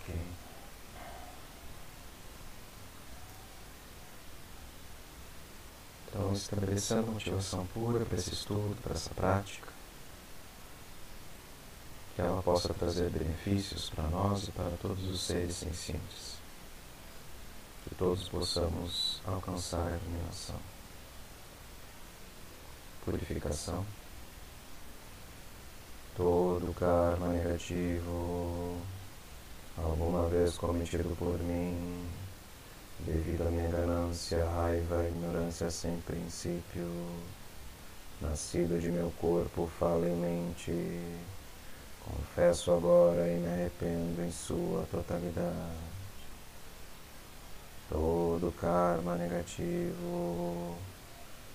Ok. Então, estabelecendo motivação pura para esse estudo, para essa prática, que ela possa trazer benefícios para nós e para todos os seres sencientes, que todos possamos alcançar a iluminação, purificação, todo karma negativo alguma vez cometido por mim devido à minha ganância, raiva, ignorância sem princípio, nascido de meu corpo, fala em mente. Confesso agora e me arrependo em sua totalidade. Todo karma negativo,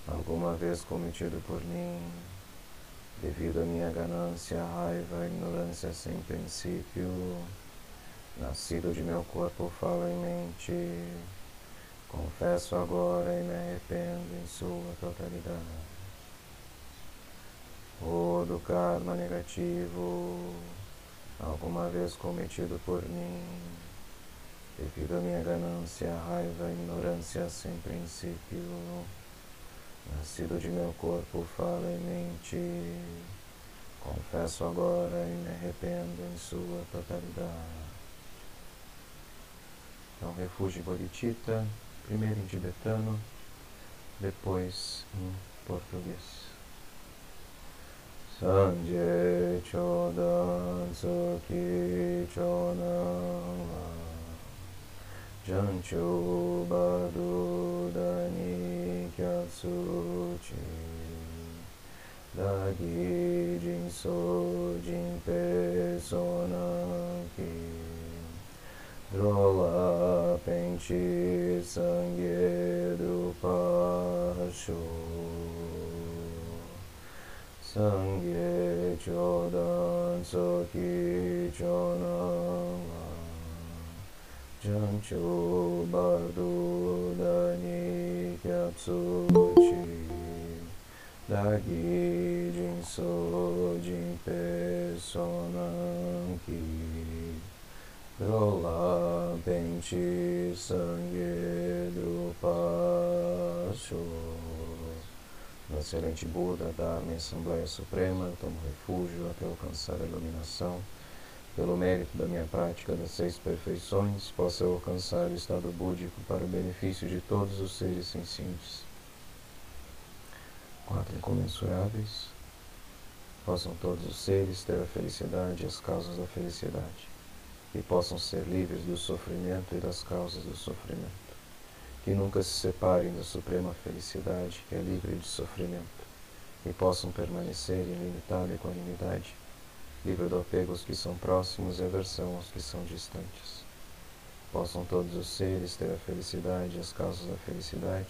alguma vez cometido por mim, devido à minha ganância, raiva, ignorância sem princípio, nascido de meu corpo, fala em mente Confesso agora e me arrependo em sua totalidade. Todo karma negativo, alguma vez cometido por mim, devido à minha ganância, raiva, ignorância sem princípio, nascido de meu corpo, fala em mente. Confesso agora e me arrependo em sua totalidade. Então, refúgio Bodhicitta primeiro em tibetano, depois em português. Sanje Chodan Soki Chonama Janchu Badu Dani Kyatsuchi Dagi Jinso Jinpe Sonaki Drola pente sangue do pacho. Sangue chodan soki chonama Janchu bardu dani kyatsuchi Dagi jinso jinpe sonanki Rola pente sangue do pacho. No excelente Buda, da minha Assembleia Suprema, tomo refúgio até alcançar a iluminação. Pelo mérito da minha prática das seis perfeições, possa eu alcançar o estado búdico para o benefício de todos os seres sencientes. Quatro incomensuráveis. Possam todos os seres ter a felicidade e as causas da felicidade que possam ser livres do sofrimento e das causas do sofrimento, que nunca se separem da suprema felicidade, que é livre de sofrimento, que possam permanecer em limitada equanimidade, livre do apego aos que são próximos e aversão aos que são distantes. Possam todos os seres ter a felicidade e as causas da felicidade,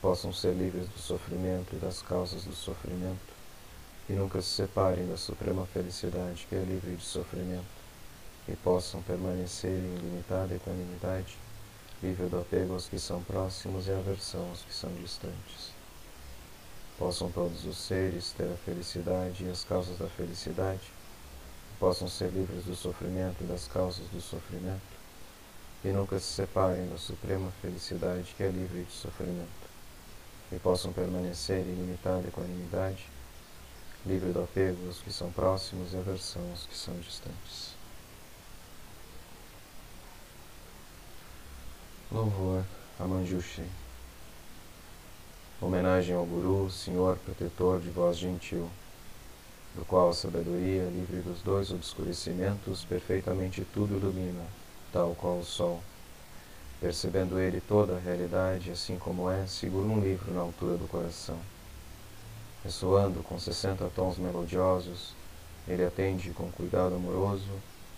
possam ser livres do sofrimento e das causas do sofrimento, que nunca se separem da suprema felicidade, que é livre de sofrimento e possam permanecer em limitada equanimidade, livre do apego aos que são próximos e aversão aos que são distantes. Possam todos os seres ter a felicidade e as causas da felicidade, possam ser livres do sofrimento e das causas do sofrimento, e nunca se separem da suprema felicidade que é livre de sofrimento, e possam permanecer em limitada equanimidade, livre do apego aos que são próximos e aversão aos que são distantes. Louvor a Manjushri. Homenagem ao Guru, Senhor protetor de voz gentil, do qual a sabedoria, livre dos dois obscurecimentos, perfeitamente tudo ilumina, tal qual o sol. Percebendo ele toda a realidade, assim como é, segura um livro na altura do coração. Ressoando com sessenta tons melodiosos, ele atende com cuidado amoroso,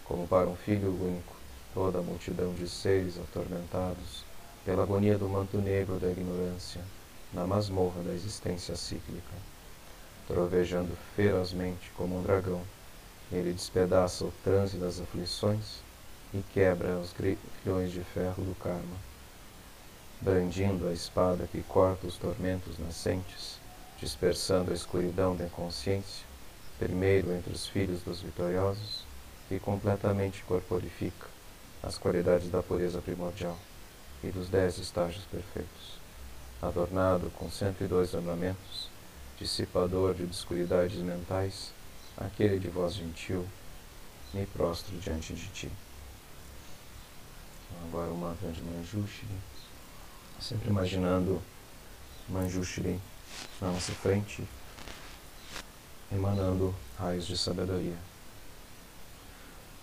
como para um filho único toda a multidão de seres atormentados pela agonia do manto negro da ignorância na masmorra da existência cíclica. Trovejando ferozmente como um dragão, ele despedaça o transe das aflições e quebra os grilhões de ferro do karma. Brandindo a espada que corta os tormentos nascentes, dispersando a escuridão da consciência, primeiro entre os filhos dos vitoriosos, que completamente corporifica as qualidades da pureza primordial e dos dez estágios perfeitos, adornado com cento e dois ornamentos, dissipador de obscuridades mentais, aquele de voz gentil, me prostro diante de ti. Então, agora o mantra de Manjushri, sempre imaginando Manjushri na nossa frente, emanando raios de sabedoria.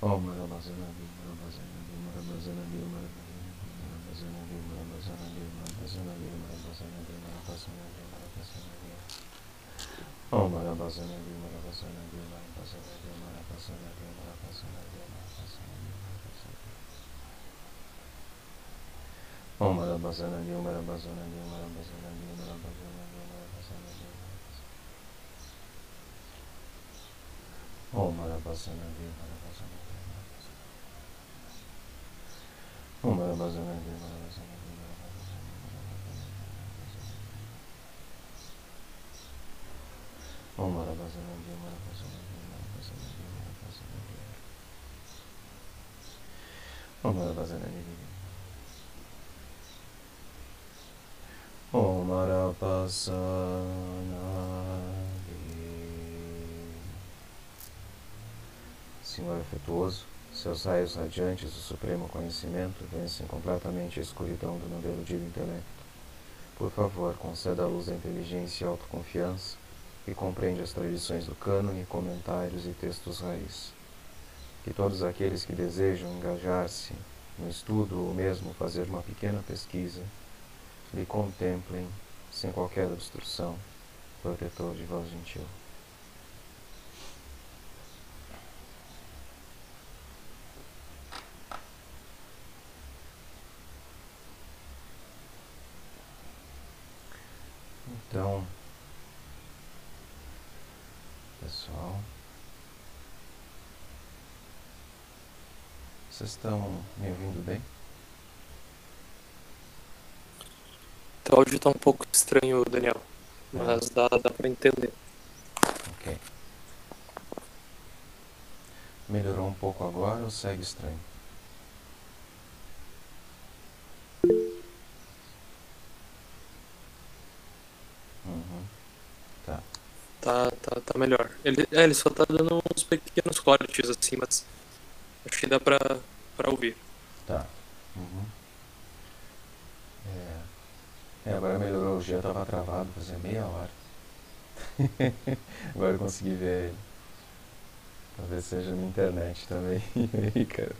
Om Ramazana Bim Ramazana Bim Ramazana Bim Ramazana Bim Ramazana Bim Ramazana Bim Ramazana Bim Ramazana Bim Ramazana Bim Om Ramazana Bim Ramazana Bim Ramazana Bim Ramazana Bim Ramazana Bim Ramazana Bim Om Ramazana Bim Ramazana Bim Ramazana Bim Ramazana Bim Ramazana Bim Om Senhor efetuoso, seus raios radiantes do supremo conhecimento vencem completamente a escuridão do meu deludido intelecto. Por favor, conceda a luz da inteligência e autoconfiança que compreende as tradições do cânone, comentários e textos raiz. Que todos aqueles que desejam engajar-se no estudo ou mesmo fazer uma pequena pesquisa lhe contemplem sem qualquer obstrução, protetor de voz gentil. Então, pessoal, vocês estão me ouvindo bem? Teu áudio tá um pouco estranho, Daniel. Mas dá, dá pra entender. Ok. Melhorou um pouco agora ou segue estranho? Uhum. Tá. Tá, tá, tá melhor. Ele, é, ele só tá dando uns pequenos cortes assim, mas acho que dá pra, pra ouvir. Tá. Uhum. É. é, agora melhorou. O dia tava travado fazia meia hora. agora eu consegui ver ele. Talvez seja na internet também. cara.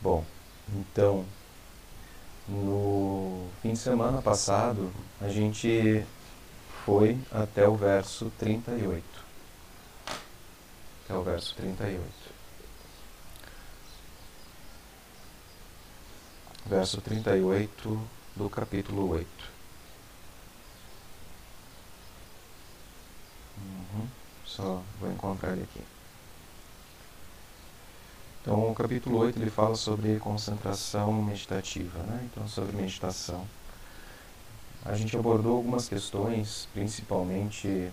Bom, então, no fim de semana passado, a gente foi até o verso 38. Até o verso 38. Verso 38 do capítulo 8. Uhum. Só vou encontrar ele aqui. Então, o capítulo 8 ele fala sobre concentração meditativa, né? Então, sobre meditação. A gente abordou algumas questões, principalmente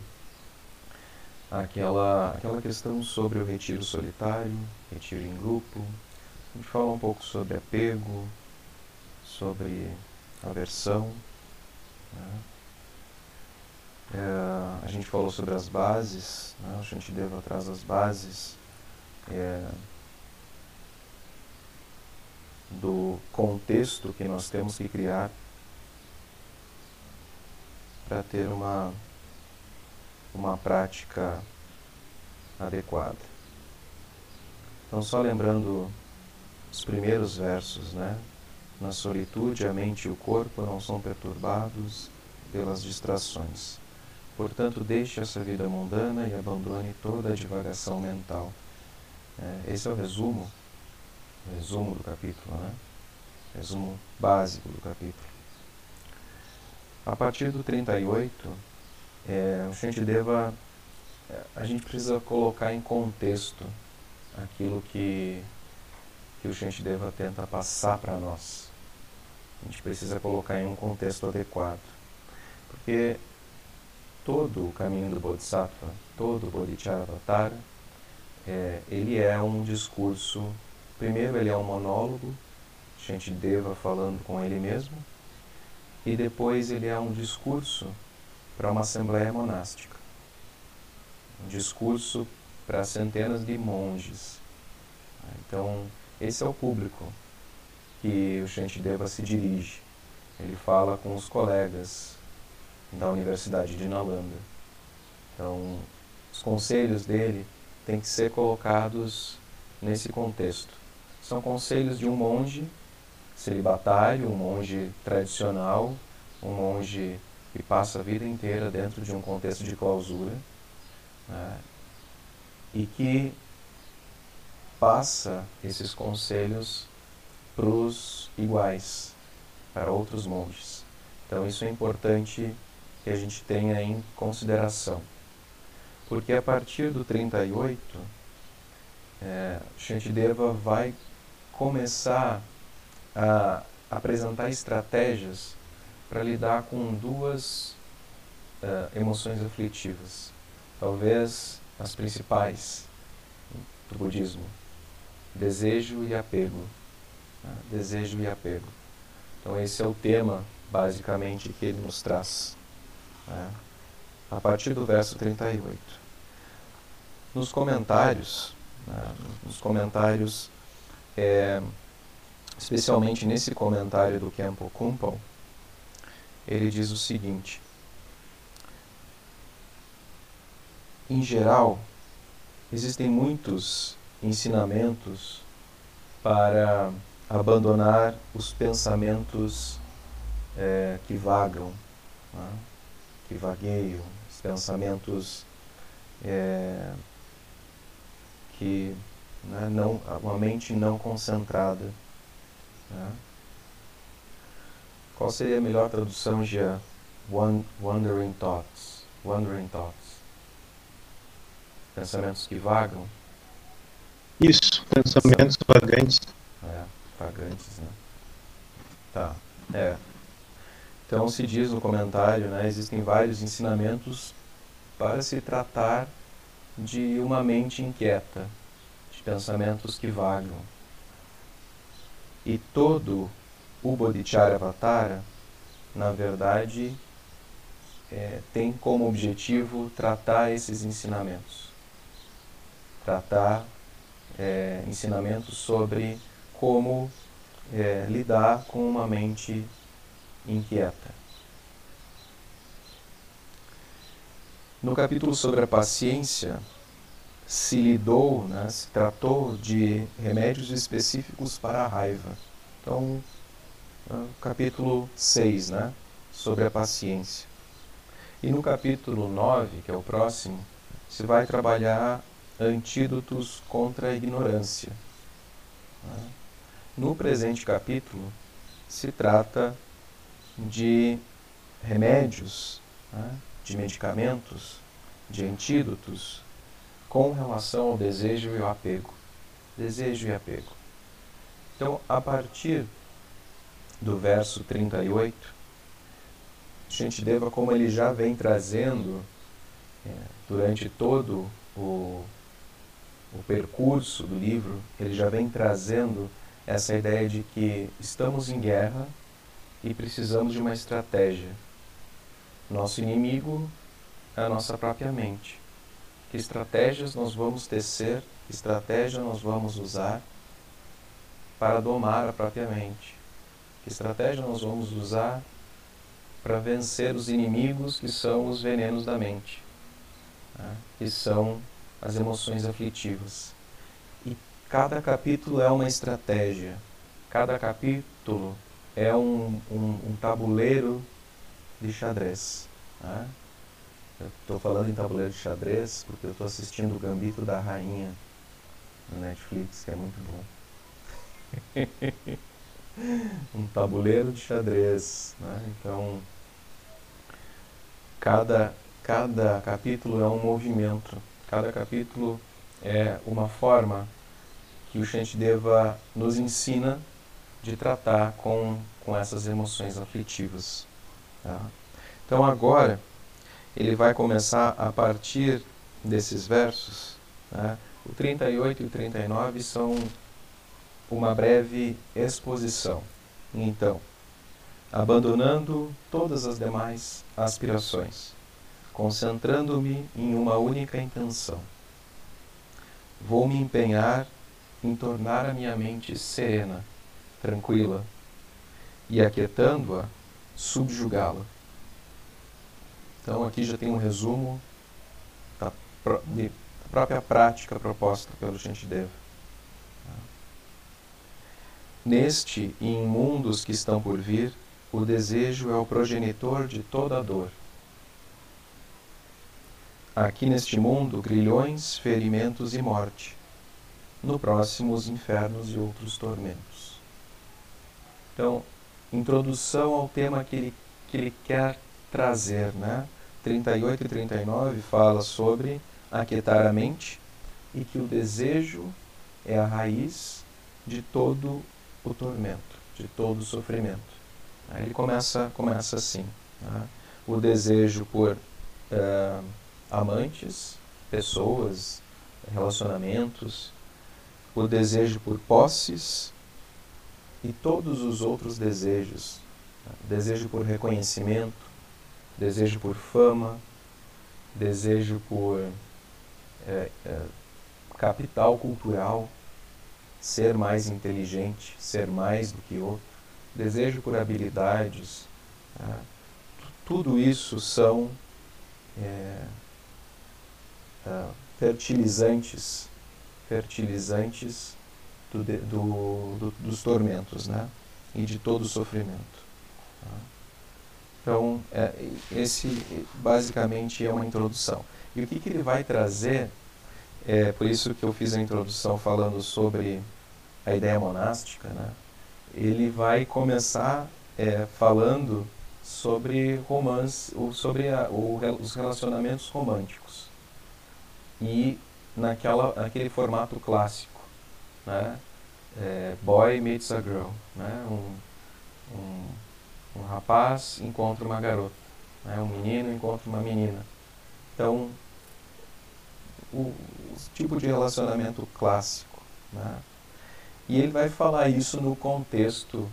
aquela, aquela questão sobre o retiro solitário, retiro em grupo. A gente falou um pouco sobre apego, sobre aversão. Né? É, a gente falou sobre as bases, né? o Shantideva traz as bases é, do contexto que nós temos que criar para ter uma, uma prática adequada. Então, só lembrando os primeiros versos, né? Na solitude, a mente e o corpo não são perturbados pelas distrações. Portanto, deixe essa vida mundana e abandone toda a divagação mental. É, esse é o resumo, resumo do capítulo, né? Resumo básico do capítulo. A partir do 38, é, o Shantideva, é, a gente precisa colocar em contexto aquilo que, que o Shantideva tenta passar para nós. A gente precisa colocar em um contexto adequado. Porque todo o caminho do Bodhisattva, todo o Bodhicharyavatara, é, ele é um discurso, primeiro ele é um monólogo, Shantideva falando com ele mesmo, e depois ele é um discurso para uma assembleia monástica. Um discurso para centenas de monges. Então, esse é o público que o Shantideva se dirige. Ele fala com os colegas da Universidade de Nalanda. Então, os conselhos dele têm que ser colocados nesse contexto. São conselhos de um monge celibatário, um monge tradicional, um monge que passa a vida inteira dentro de um contexto de clausura né, e que passa esses conselhos para os iguais, para outros monges. Então isso é importante que a gente tenha em consideração. Porque a partir do 38, é, Shantideva vai começar a apresentar estratégias para lidar com duas uh, emoções aflitivas, talvez as principais do budismo: desejo e apego. Né? Desejo e apego. Então, esse é o tema, basicamente, que ele nos traz. Né? A partir do verso 38. Nos comentários, né? nos comentários, é, especialmente nesse comentário do Kempo Kumpal, ele diz o seguinte: Em geral, existem muitos ensinamentos para abandonar os pensamentos é, que vagam, né? que vagueiam, os pensamentos é, que né, não, uma mente não concentrada. Né? Qual seria a melhor tradução de wandering thoughts? Wandering thoughts. Pensamentos que vagam? Isso, pensamentos vagantes. É, vagantes, né? Tá, é. Então se diz no comentário, né, existem vários ensinamentos para se tratar de uma mente inquieta, de pensamentos que vagam. E todo o Bodhicharyavatara, na verdade, é, tem como objetivo tratar esses ensinamentos. Tratar é, ensinamentos sobre como é, lidar com uma mente inquieta. No capítulo sobre a paciência, se lidou, né, se tratou de remédios específicos para a raiva. Então, capítulo 6, né, sobre a paciência. E no capítulo 9, que é o próximo, se vai trabalhar antídotos contra a ignorância. Né. No presente capítulo, se trata de remédios, né, de medicamentos, de antídotos com relação ao desejo e ao apego. Desejo e apego. Então, a partir do verso 38, Shantideva, como ele já vem trazendo é, durante todo o, o percurso do livro, ele já vem trazendo essa ideia de que estamos em guerra e precisamos de uma estratégia. Nosso inimigo é a nossa própria mente. Que estratégias nós vamos tecer, que estratégia nós vamos usar para domar a própria mente? Que estratégia nós vamos usar para vencer os inimigos que são os venenos da mente, né? que são as emoções aflitivas? Cada capítulo é uma estratégia, cada capítulo é um, um, um tabuleiro de xadrez. Né? Estou falando em tabuleiro de xadrez porque eu estou assistindo o Gambito da Rainha no Netflix, que é muito bom. um tabuleiro de xadrez. Né? Então, cada, cada capítulo é um movimento, cada capítulo é uma forma que o Shantideva nos ensina de tratar com, com essas emoções aflitivas. Tá? Então agora ele vai começar a partir desses versos. Né? O 38 e o 39 são uma breve exposição. Então, abandonando todas as demais aspirações, concentrando-me em uma única intenção. Vou me empenhar em tornar a minha mente serena, tranquila, e aquietando-a, subjugá-la. Então aqui já tem um resumo da, de, da própria prática proposta pelo Shantideva. Neste e em mundos que estão por vir, o desejo é o progenitor de toda dor. Aqui neste mundo, grilhões, ferimentos e morte. No próximo, os infernos e outros tormentos. Então, introdução ao tema que ele, que ele quer trazer, né? 38 e 39 fala sobre aquietar a mente e que o desejo é a raiz de todo o tormento, de todo o sofrimento. Aí ele começa, começa assim: né? o desejo por uh, amantes, pessoas, relacionamentos, o desejo por posses e todos os outros desejos, desejo por reconhecimento, desejo por fama, desejo por é, é, capital cultural, ser mais inteligente, ser mais do que outro, desejo por habilidades. Tá? Tudo isso são é, é, fertilizantes, fertilizantes do, do, do, dos tormentos, né? E de todo o sofrimento. Tá? Então, é, esse basicamente é uma introdução. E o que, que ele vai trazer, é por isso que eu fiz a introdução falando sobre a ideia monástica, né? ele vai começar é, falando sobre romance, sobre a, os relacionamentos românticos. E naquela, naquele formato clássico, né? É, boy meets a girl, né? um, um um rapaz encontra uma garota, né? um menino encontra uma menina. Então, o, o tipo de relacionamento clássico. Né? E ele vai falar isso no contexto,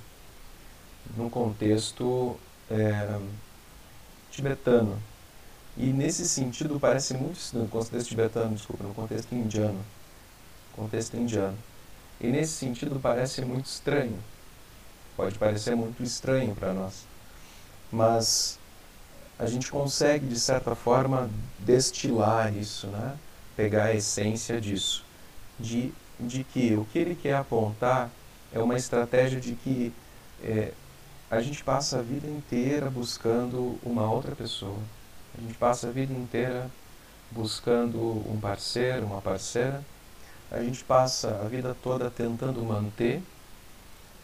no contexto é, tibetano. E nesse sentido parece muito no contexto tibetano, desculpa, no contexto indiano, contexto indiano. E nesse sentido parece muito estranho, Pode parecer muito estranho para nós, mas a gente consegue, de certa forma, destilar isso, né? pegar a essência disso, de, de que o que ele quer apontar é uma estratégia de que é, a gente passa a vida inteira buscando uma outra pessoa, a gente passa a vida inteira buscando um parceiro, uma parceira, a gente passa a vida toda tentando manter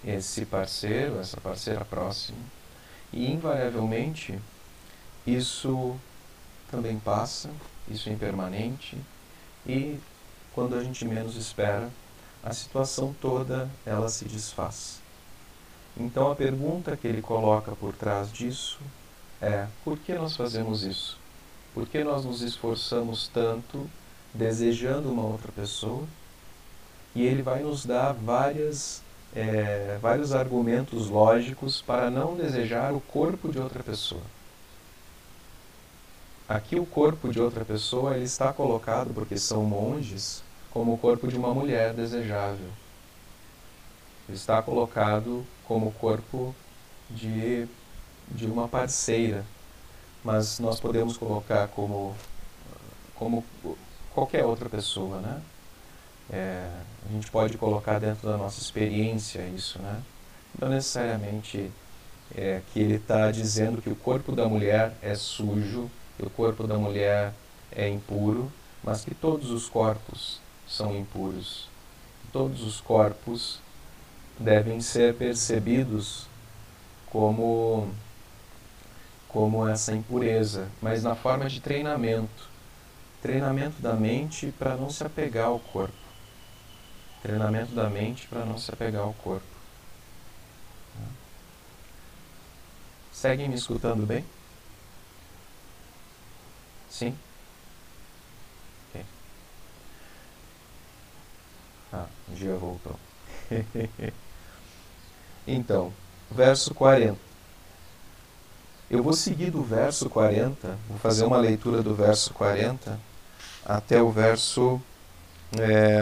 esse parceiro, essa parceira próxima. E invariavelmente isso também passa, isso é impermanente e quando a gente menos espera, a situação toda ela se desfaz. Então a pergunta que ele coloca por trás disso é: por que nós fazemos isso? Por que nós nos esforçamos tanto desejando uma outra pessoa? E ele vai nos dar várias é, vários argumentos lógicos para não desejar o corpo de outra pessoa. Aqui o corpo de outra pessoa ele está colocado, porque são monges, como o corpo de uma mulher desejável. Está colocado como o corpo de, de uma parceira. Mas nós podemos colocar como, como qualquer outra pessoa, né? É, a gente pode colocar dentro da nossa experiência isso, né? Não necessariamente é, que ele está dizendo que o corpo da mulher é sujo que o corpo da mulher é impuro, mas que todos os corpos são impuros. Todos os corpos devem ser percebidos como como essa impureza, mas na forma de treinamento. Treinamento da mente para não se apegar ao corpo. Treinamento da mente para não se apegar ao corpo. Seguem me escutando bem? Sim? Ok. Ah, o dia voltou. então, verso 40. Eu vou seguir do verso 40, vou fazer uma leitura do verso 40 até o verso. É,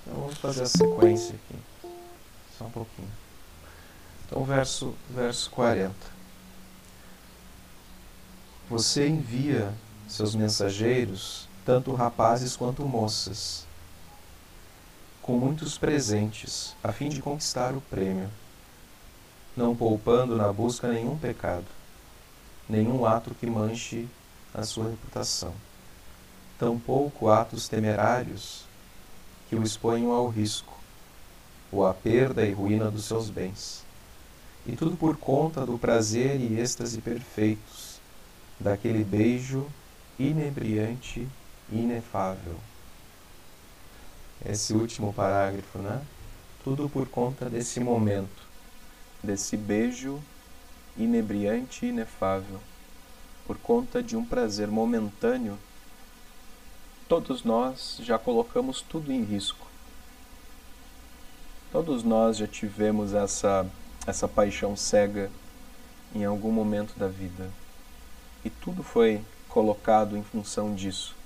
então vamos fazer a sequência aqui. Só um pouquinho. Então, verso, verso 40. Você envia seus mensageiros, tanto rapazes quanto moças, com muitos presentes, a fim de conquistar o prêmio não poupando na busca nenhum pecado, nenhum ato que manche a sua reputação, tampouco atos temerários que o exponham ao risco, ou à perda e ruína dos seus bens. E tudo por conta do prazer e êxtase perfeitos, daquele beijo inebriante e inefável. Esse último parágrafo, né? Tudo por conta desse momento desse beijo inebriante e inefável, por conta de um prazer momentâneo, todos nós já colocamos tudo em risco. Todos nós já tivemos essa, essa paixão cega em algum momento da vida. E tudo foi colocado em função disso.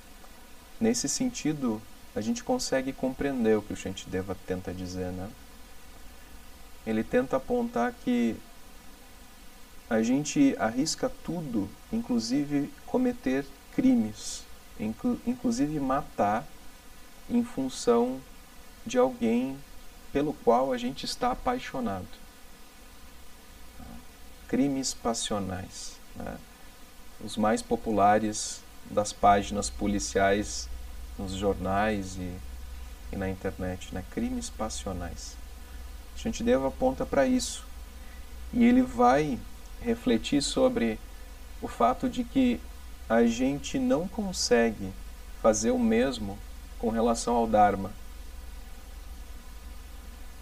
Nesse sentido, a gente consegue compreender o que o Shantideva tenta dizer, né? Ele tenta apontar que a gente arrisca tudo, inclusive cometer crimes, inclusive matar em função de alguém pelo qual a gente está apaixonado. Crimes passionais. Né? Os mais populares das páginas policiais nos jornais e, e na internet, né? crimes passionais. Shantideva aponta para isso. E ele vai refletir sobre o fato de que a gente não consegue fazer o mesmo com relação ao Dharma.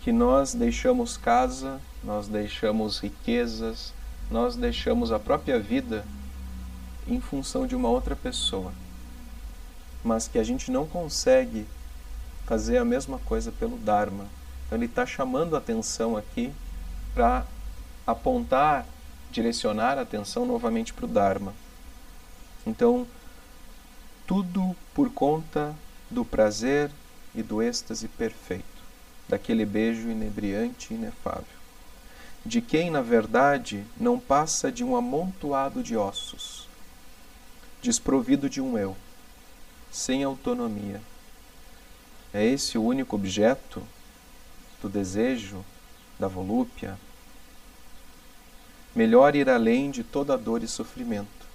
Que nós deixamos casa, nós deixamos riquezas, nós deixamos a própria vida em função de uma outra pessoa. Mas que a gente não consegue fazer a mesma coisa pelo Dharma, então ele está chamando a atenção aqui para apontar, direcionar a atenção novamente para o Dharma. Então, tudo por conta do prazer e do êxtase perfeito, daquele beijo inebriante e inefável, de quem, na verdade, não passa de um amontoado de ossos, desprovido de um eu, sem autonomia. É esse o único objeto do desejo, da volúpia, melhor ir além de toda dor e sofrimento.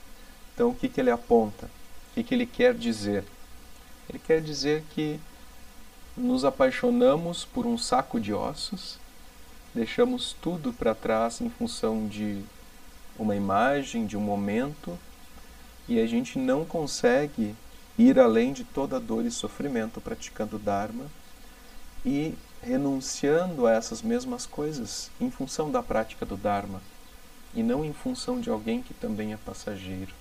Então, o que, que ele aponta? O que, que ele quer dizer? Ele quer dizer que nos apaixonamos por um saco de ossos, deixamos tudo para trás em função de uma imagem, de um momento, e a gente não consegue ir além de toda dor e sofrimento praticando Dharma e renunciando a essas mesmas coisas em função da prática do Dharma e não em função de alguém que também é passageiro,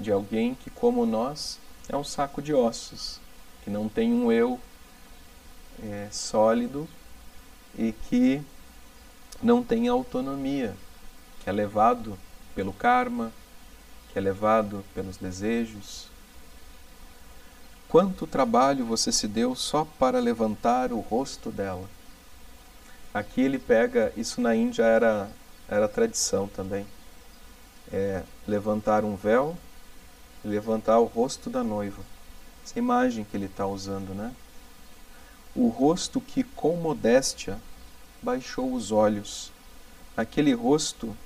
de alguém que, como nós, é um saco de ossos, que não tem um eu é, sólido e que não tem autonomia, que é levado pelo karma, que é levado pelos desejos, Quanto trabalho você se deu só para levantar o rosto dela? Aqui ele pega, isso na Índia era, era tradição também. É levantar um véu e levantar o rosto da noiva. Essa imagem que ele está usando, né? O rosto que com modéstia baixou os olhos. Aquele rosto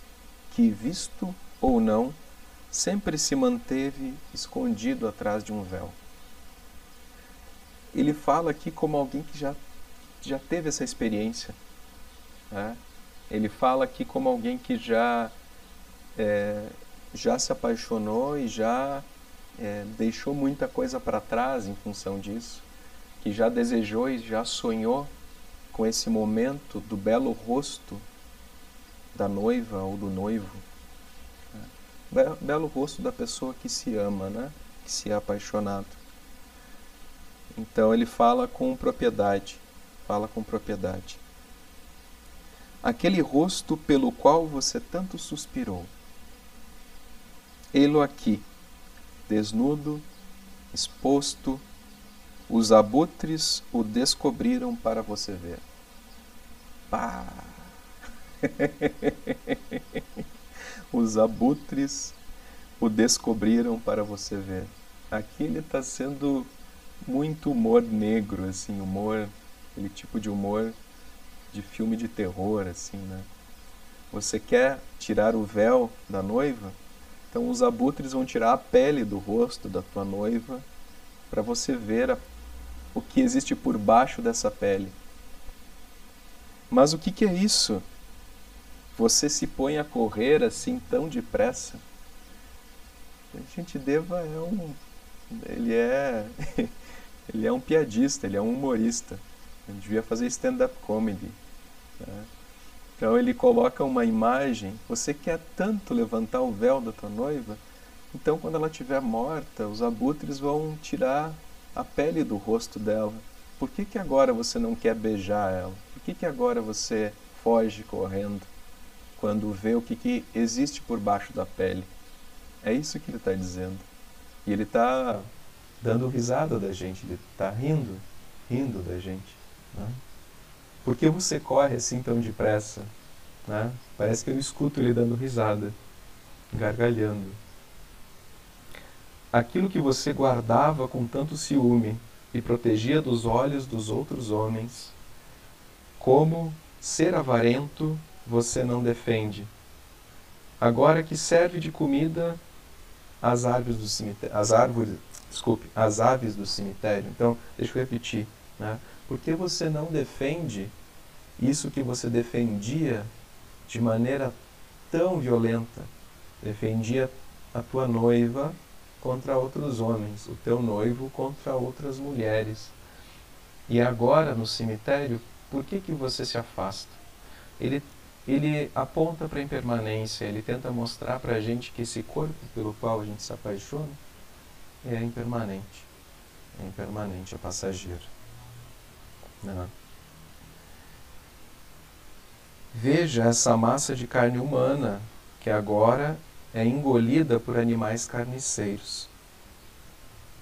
que, visto ou não, sempre se manteve escondido atrás de um véu. Ele fala aqui como alguém que já, já teve essa experiência. Né? Ele fala aqui como alguém que já, é, já se apaixonou e já é, deixou muita coisa para trás em função disso, que já desejou e já sonhou com esse momento do belo rosto da noiva ou do noivo belo rosto da pessoa que se ama, né? que se é apaixonado. Então ele fala com propriedade, fala com propriedade. Aquele rosto pelo qual você tanto suspirou. Ele aqui, desnudo, exposto, os abutres o descobriram para você ver. Pá! os abutres o descobriram para você ver. Aqui ele está sendo muito humor negro, assim, humor, aquele tipo de humor de filme de terror, assim, né? Você quer tirar o véu da noiva? Então os abutres vão tirar a pele do rosto da tua noiva para você ver a, o que existe por baixo dessa pele. Mas o que, que é isso? você se põe a correr assim tão depressa. A gente Deva é um ele é ele é um piadista, ele é um humorista. Ele devia fazer stand-up comedy. Né? Então ele coloca uma imagem. Você quer tanto levantar o véu da tua noiva, então quando ela estiver morta, os abutres vão tirar a pele do rosto dela. Por que, que agora você não quer beijar ela? Por que, que agora você foge correndo? quando vê o que, que existe por baixo da pele. É isso que ele está dizendo. E ele está dando risada da gente, ele está rindo, rindo da gente. Né? Por que você corre assim tão depressa? Né? Parece que eu escuto ele dando risada, gargalhando. Aquilo que você guardava com tanto ciúme e protegia dos olhos dos outros homens, como ser avarento você não defende. Agora que serve de comida às árvores do cemitério, as árvores, desculpe, as aves do cemitério. Então, deixa eu repetir, né? Por que você não defende isso que você defendia de maneira tão violenta? Defendia a tua noiva contra outros homens, o teu noivo contra outras mulheres. E agora no cemitério, por que que você se afasta? Ele ele aponta para a impermanência, ele tenta mostrar para a gente que esse corpo pelo qual a gente se apaixona é impermanente. É impermanente, é passageiro. Não. Veja essa massa de carne humana que agora é engolida por animais carniceiros.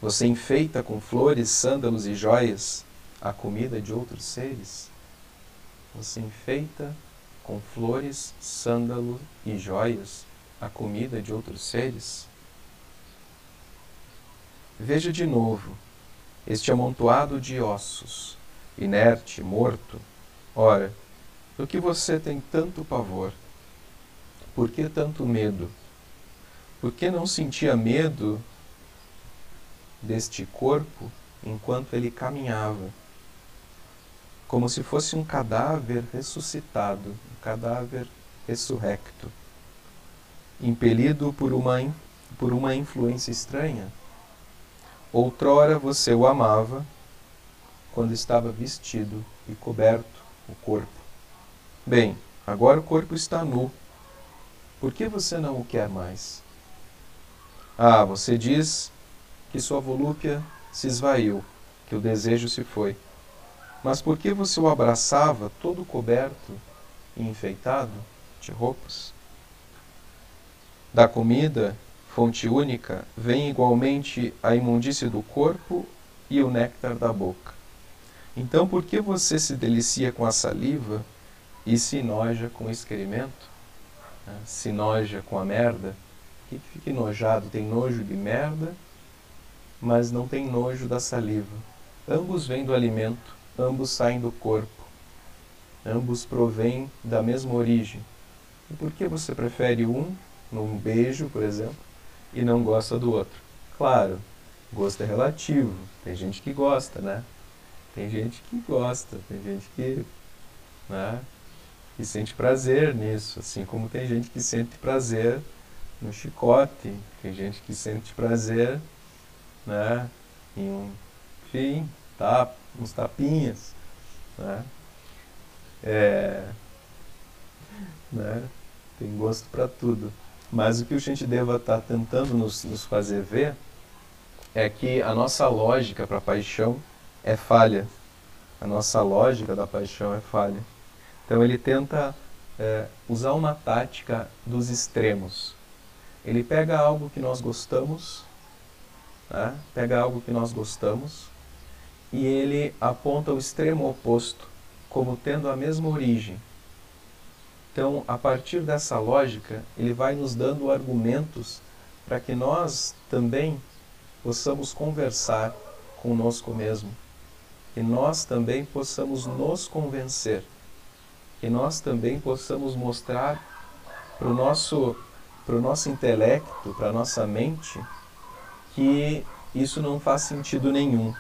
Você enfeita com flores, sândalos e joias a comida de outros seres. Você enfeita com flores, sândalo e joias, a comida de outros seres? Veja de novo este amontoado de ossos, inerte, morto. Ora, do que você tem tanto pavor? Por que tanto medo? Por que não sentia medo deste corpo enquanto ele caminhava? como se fosse um cadáver ressuscitado, um cadáver ressurrecto, impelido por uma, por uma influência estranha. Outrora você o amava quando estava vestido e coberto o corpo. Bem, agora o corpo está nu. Por que você não o quer mais? Ah, você diz que sua volúpia se esvaiu, que o desejo se foi. Mas por que você o abraçava todo coberto e enfeitado de roupas? Da comida, fonte única, vem igualmente a imundície do corpo e o néctar da boca. Então, por que você se delicia com a saliva e se noja com o excremento? Né? Se noja com a merda? Que fica enojado? Tem nojo de merda, mas não tem nojo da saliva. Ambos vêm do alimento ambos saem do corpo, ambos provêm da mesma origem, E por que você prefere um num beijo, por exemplo, e não gosta do outro? Claro, gosto é relativo. Tem gente que gosta, né? Tem gente que gosta, tem gente que, né, que sente prazer nisso, assim como tem gente que sente prazer no chicote, tem gente que sente prazer, né, em um, enfim, tap, uns tapinhas, né? É, né? Tem gosto para tudo. Mas o que o Shantideva está tentando nos, nos fazer ver é que a nossa lógica para a paixão é falha. A nossa lógica da paixão é falha. Então ele tenta é, usar uma tática dos extremos. Ele pega algo que nós gostamos, né? pega algo que nós gostamos, e ele aponta o extremo oposto como tendo a mesma origem. Então, a partir dessa lógica, ele vai nos dando argumentos para que nós também possamos conversar conosco mesmo, que nós também possamos nos convencer, que nós também possamos mostrar para o nosso, para o nosso intelecto, para a nossa mente, que isso não faz sentido nenhum.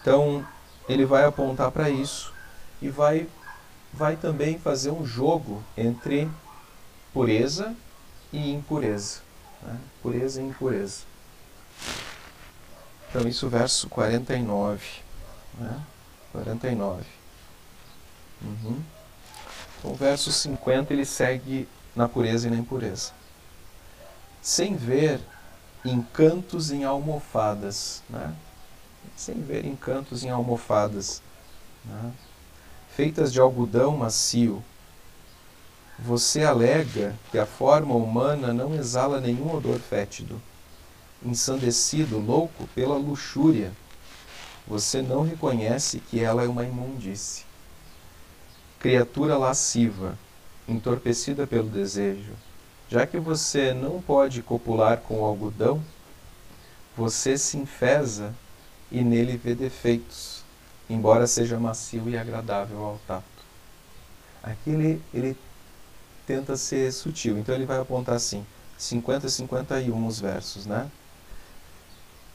Então, ele vai apontar para isso e vai, vai também fazer um jogo entre pureza e impureza. Né? Pureza e impureza. Então, isso verso 49. Né? 49. Uhum. O verso 50 ele segue na pureza e na impureza. Sem ver encantos em almofadas. Né? Sem ver encantos em almofadas. Né? Feitas de algodão macio. Você alega que a forma humana não exala nenhum odor fétido. Ensandecido, louco pela luxúria, você não reconhece que ela é uma imundície. Criatura lasciva, entorpecida pelo desejo, já que você não pode copular com o algodão, você se enfesa e nele vê defeitos embora seja macio e agradável ao tato. Aqui ele, ele tenta ser sutil, então ele vai apontar assim, 50 e 51 os versos, né?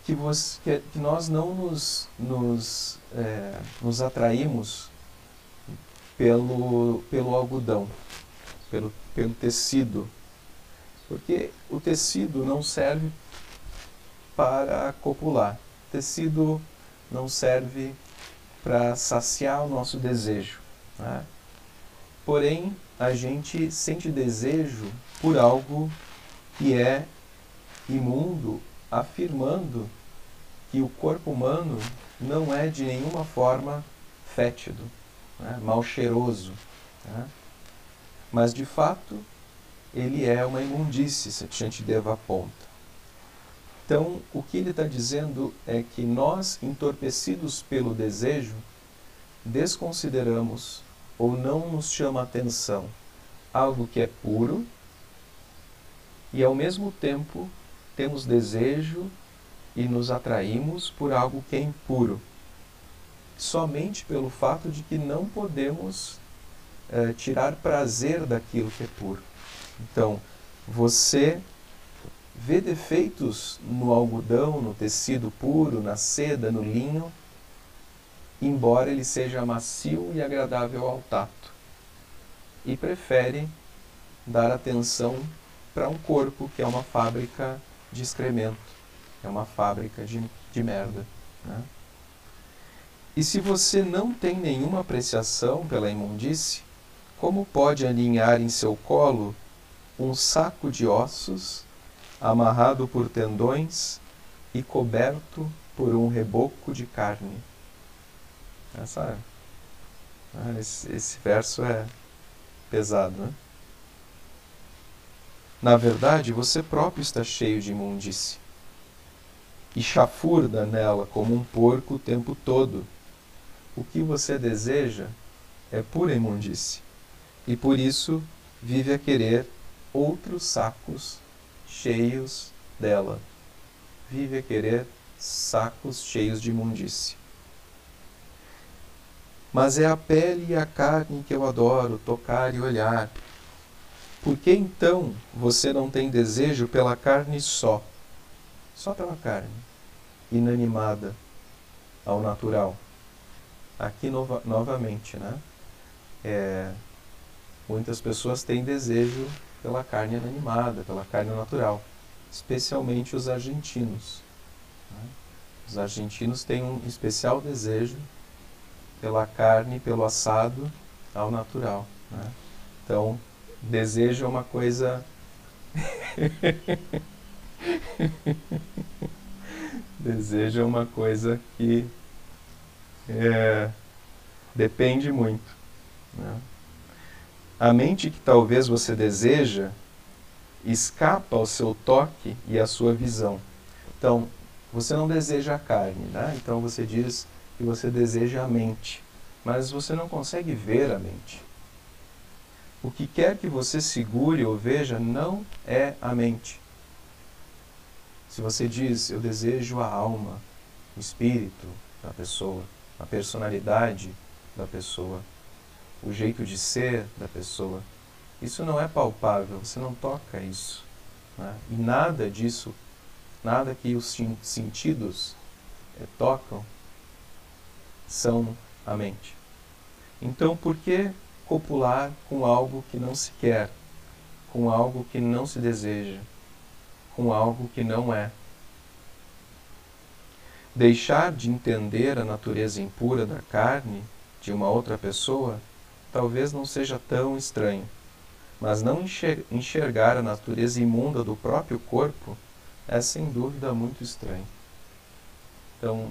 Que, você, que, que nós não nos, nos, é, nos atraímos pelo, pelo algodão, pelo, pelo tecido, porque o tecido não serve para copular, o tecido não serve para saciar o nosso desejo. Né? Porém, a gente sente desejo por algo que é imundo, afirmando que o corpo humano não é de nenhuma forma fétido, né? mal cheiroso. Né? Mas, de fato, ele é uma imundície, Shantideva aponta. Então, o que ele está dizendo é que nós, entorpecidos pelo desejo, desconsideramos ou não nos chama atenção algo que é puro e, ao mesmo tempo, temos desejo e nos atraímos por algo que é impuro, somente pelo fato de que não podemos é, tirar prazer daquilo que é puro. Então, você vê defeitos no algodão, no tecido puro, na seda, no linho, embora ele seja macio e agradável ao tato. E prefere dar atenção para um corpo que é uma fábrica de excremento, é uma fábrica de, de merda. Né? E se você não tem nenhuma apreciação pela imundície, como pode aninhar em seu colo um saco de ossos amarrado por tendões e coberto por um reboco de carne. Essa, ah, esse, esse verso é pesado, né? Na verdade, você próprio está cheio de imundície e chafurda nela como um porco o tempo todo. O que você deseja é pura imundície e por isso vive a querer outros sacos cheios dela. Vive a querer sacos cheios de imundície. Mas é a pele e a carne que eu adoro tocar e olhar. por que então você não tem desejo pela carne só? Só pela carne, inanimada ao natural. Aqui nova, novamente, né? É, muitas pessoas têm desejo pela carne inanimada, pela carne natural, especialmente os argentinos. Né? Os argentinos têm um especial desejo pela carne, pelo assado ao natural. Né? Então, desejo é uma coisa. desejo é uma coisa que é, depende muito. Né? A mente que talvez você deseja escapa ao seu toque e à sua visão. Então, você não deseja a carne, né? então você diz que você deseja a mente, mas você não consegue ver a mente. O que quer que você segure ou veja não é a mente. Se você diz, eu desejo a alma, o espírito da pessoa, a personalidade da pessoa, o jeito de ser da pessoa, isso não é palpável, você não toca isso. Né? E nada disso, nada que os sentidos é, tocam, são a mente. Então, por que copular com algo que não se quer, com algo que não se deseja, com algo que não é. Deixar de entender a natureza impura da carne de uma outra pessoa talvez não seja tão estranho, mas não enxergar a natureza imunda do próprio corpo é sem dúvida muito estranho. Então,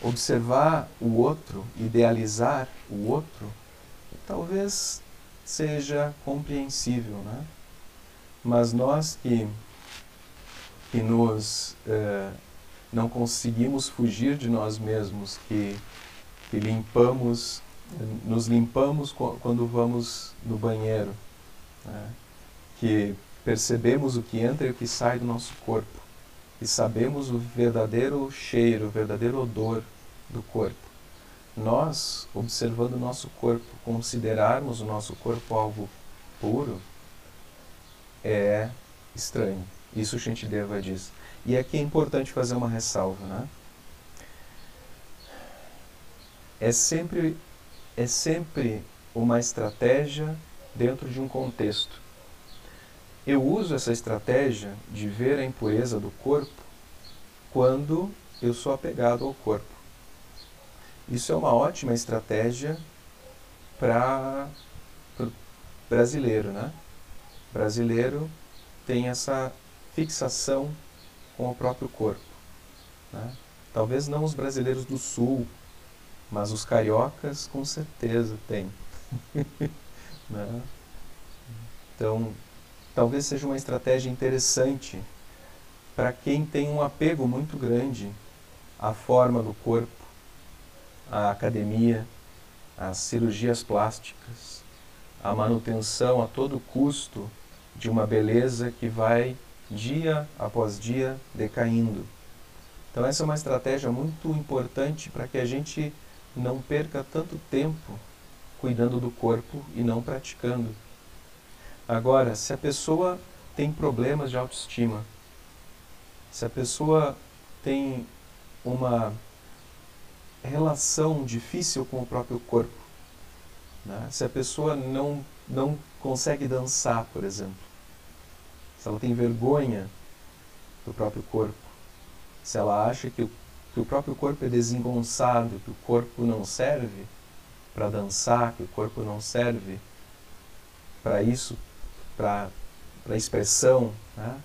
observar o outro, idealizar o outro, talvez seja compreensível, né? Mas nós que, que nos eh, não conseguimos fugir de nós mesmos, que, que limpamos, nos limpamos quando vamos no banheiro, né? que percebemos o que entra e o que sai do nosso corpo, e sabemos o verdadeiro cheiro, o verdadeiro odor do corpo nós, observando o nosso corpo, considerarmos o nosso corpo algo puro, é estranho. Isso Shantideva diz. E aqui é importante fazer uma ressalva, né? É sempre, é sempre uma estratégia dentro de um contexto. Eu uso essa estratégia de ver a impureza do corpo quando eu sou apegado ao corpo. Isso é uma ótima estratégia para brasileiro, né? O brasileiro tem essa fixação com o próprio corpo. Né? Talvez não os brasileiros do sul, mas os cariocas com certeza têm. né? Então, talvez seja uma estratégia interessante para quem tem um apego muito grande à forma do corpo a academia, as cirurgias plásticas, a manutenção a todo custo de uma beleza que vai dia após dia decaindo. Então, essa é uma estratégia muito importante para que a gente não perca tanto tempo cuidando do corpo e não praticando. Agora, se a pessoa tem problemas de autoestima, se a pessoa tem uma relação difícil com o próprio corpo. Né? Se a pessoa não, não consegue dançar, por exemplo, se ela tem vergonha do próprio corpo, se ela acha que o, que o próprio corpo é desengonçado, que o corpo não serve para dançar, que o corpo não serve para isso, para expressão, né?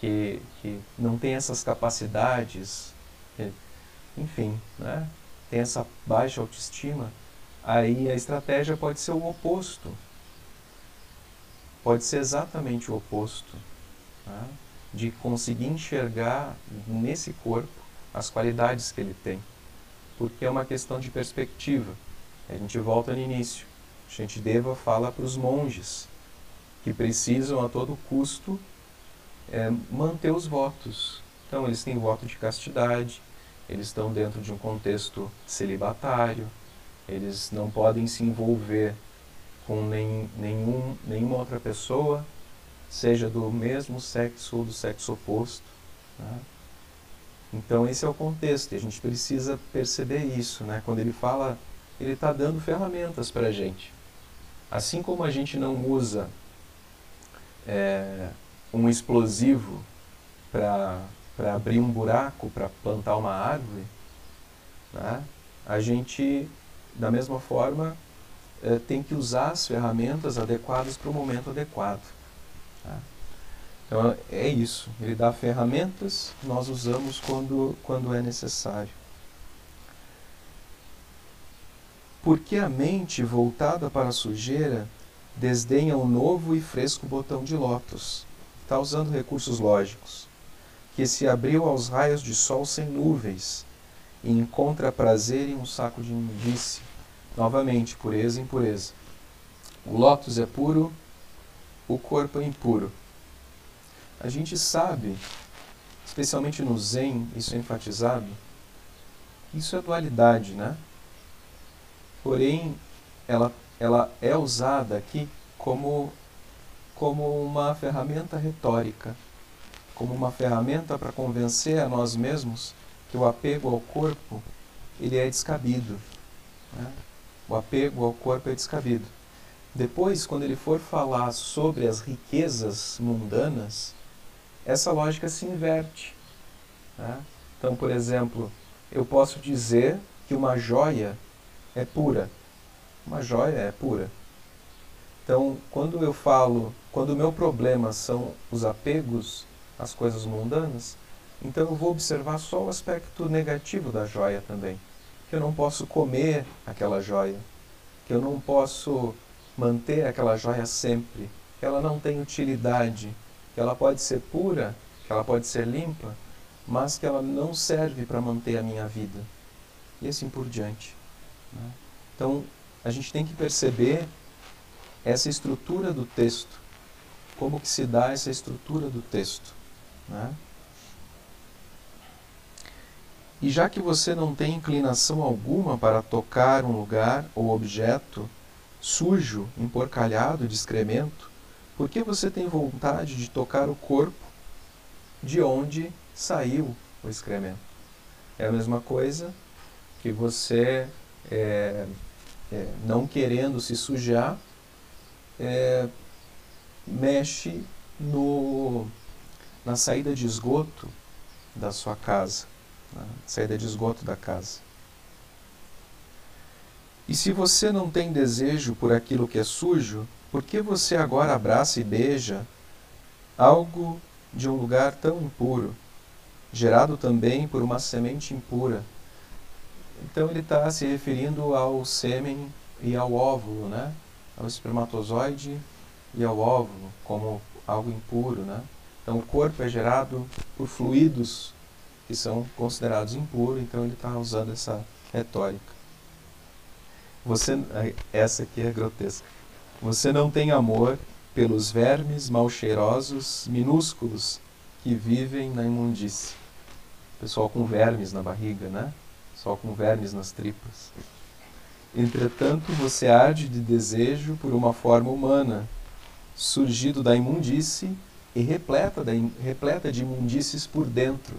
que, que não tem essas capacidades enfim, né, tem essa baixa autoestima, aí a estratégia pode ser o oposto. Pode ser exatamente o oposto. Né, de conseguir enxergar nesse corpo as qualidades que ele tem. Porque é uma questão de perspectiva. A gente volta no início. Shantideva fala para os monges que precisam a todo custo é, manter os votos. Então, eles têm voto de castidade, eles estão dentro de um contexto celibatário, eles não podem se envolver com nem, nenhum, nenhuma outra pessoa, seja do mesmo sexo ou do sexo oposto. Né? Então esse é o contexto e a gente precisa perceber isso. Né? Quando ele fala, ele está dando ferramentas para a gente. Assim como a gente não usa é, um explosivo para abrir um buraco, para plantar uma árvore, né? a gente, da mesma forma, é, tem que usar as ferramentas adequadas para o momento adequado. Tá? Então é isso, ele dá ferramentas, nós usamos quando, quando é necessário. Porque a mente voltada para a sujeira desdenha o novo e fresco botão de lótus. Está usando recursos lógicos. Que se abriu aos raios de sol sem nuvens e encontra prazer em um saco de imundície. Novamente, pureza e impureza. O lótus é puro, o corpo é impuro. A gente sabe, especialmente no Zen, isso é enfatizado, isso é dualidade, né? Porém, ela, ela é usada aqui como, como uma ferramenta retórica, como uma ferramenta para convencer a nós mesmos que o apego ao corpo ele é descabido. Né? O apego ao corpo é descabido. Depois, quando ele for falar sobre as riquezas mundanas, essa lógica se inverte. Né? Então, por exemplo, eu posso dizer que uma joia é pura. Uma joia é pura. Então, quando eu falo, quando o meu problema são os apegos às coisas mundanas, então eu vou observar só o aspecto negativo da joia também. Que eu não posso comer aquela joia, que eu não posso manter aquela joia sempre, que ela não tem utilidade, que ela pode ser pura, que ela pode ser limpa, mas que ela não serve para manter a minha vida. E assim por diante. Né? Então, a gente tem que perceber essa estrutura do texto. Como que se dá essa estrutura do texto. Né? E já que você não tem inclinação alguma para tocar um lugar ou objeto sujo, emporcalhado de excremento, por que você tem vontade de tocar o corpo de onde saiu o excremento? É a mesma coisa que você, é, é, não querendo se sujar, é, mexe no, na saída de esgoto da sua casa né? saída de esgoto da casa. E se você não tem desejo por aquilo que é sujo, por que você agora abraça e beija algo de um lugar tão impuro, gerado também por uma semente impura? Então ele está se referindo ao sêmen e ao óvulo, né? ao espermatozoide e ao óvulo, como algo impuro. Né? Então o corpo é gerado por fluidos que são considerados impuros, então ele está usando essa retórica. Você, essa aqui é grotesca. Você não tem amor pelos vermes mal cheirosos, minúsculos, que vivem na imundície. Pessoal com vermes na barriga, né? Pessoal com vermes nas tripas. Entretanto, você arde de desejo por uma forma humana, surgido da imundície e repleta, da, repleta de imundícies por dentro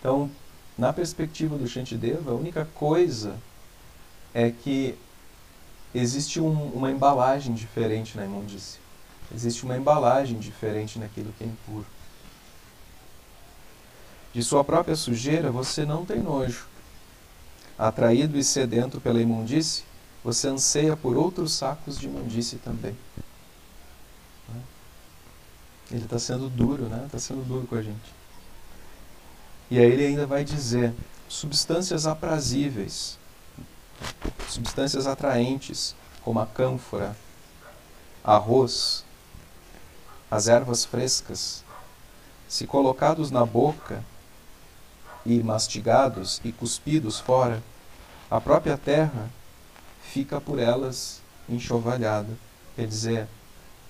então, na perspectiva do Shantideva, a única coisa é que existe um, uma embalagem diferente na imundície. Existe uma embalagem diferente naquilo que é impuro. De sua própria sujeira você não tem nojo. Atraído e sedento pela imundície, você anseia por outros sacos de imundície também. Ele está sendo duro, né? Está sendo duro com a gente. E aí ele ainda vai dizer substâncias aprazíveis, substâncias atraentes, como a cânfora, arroz, as ervas frescas, se colocados na boca e mastigados e cuspidos fora, a própria terra fica por elas enxovalhada. Quer dizer,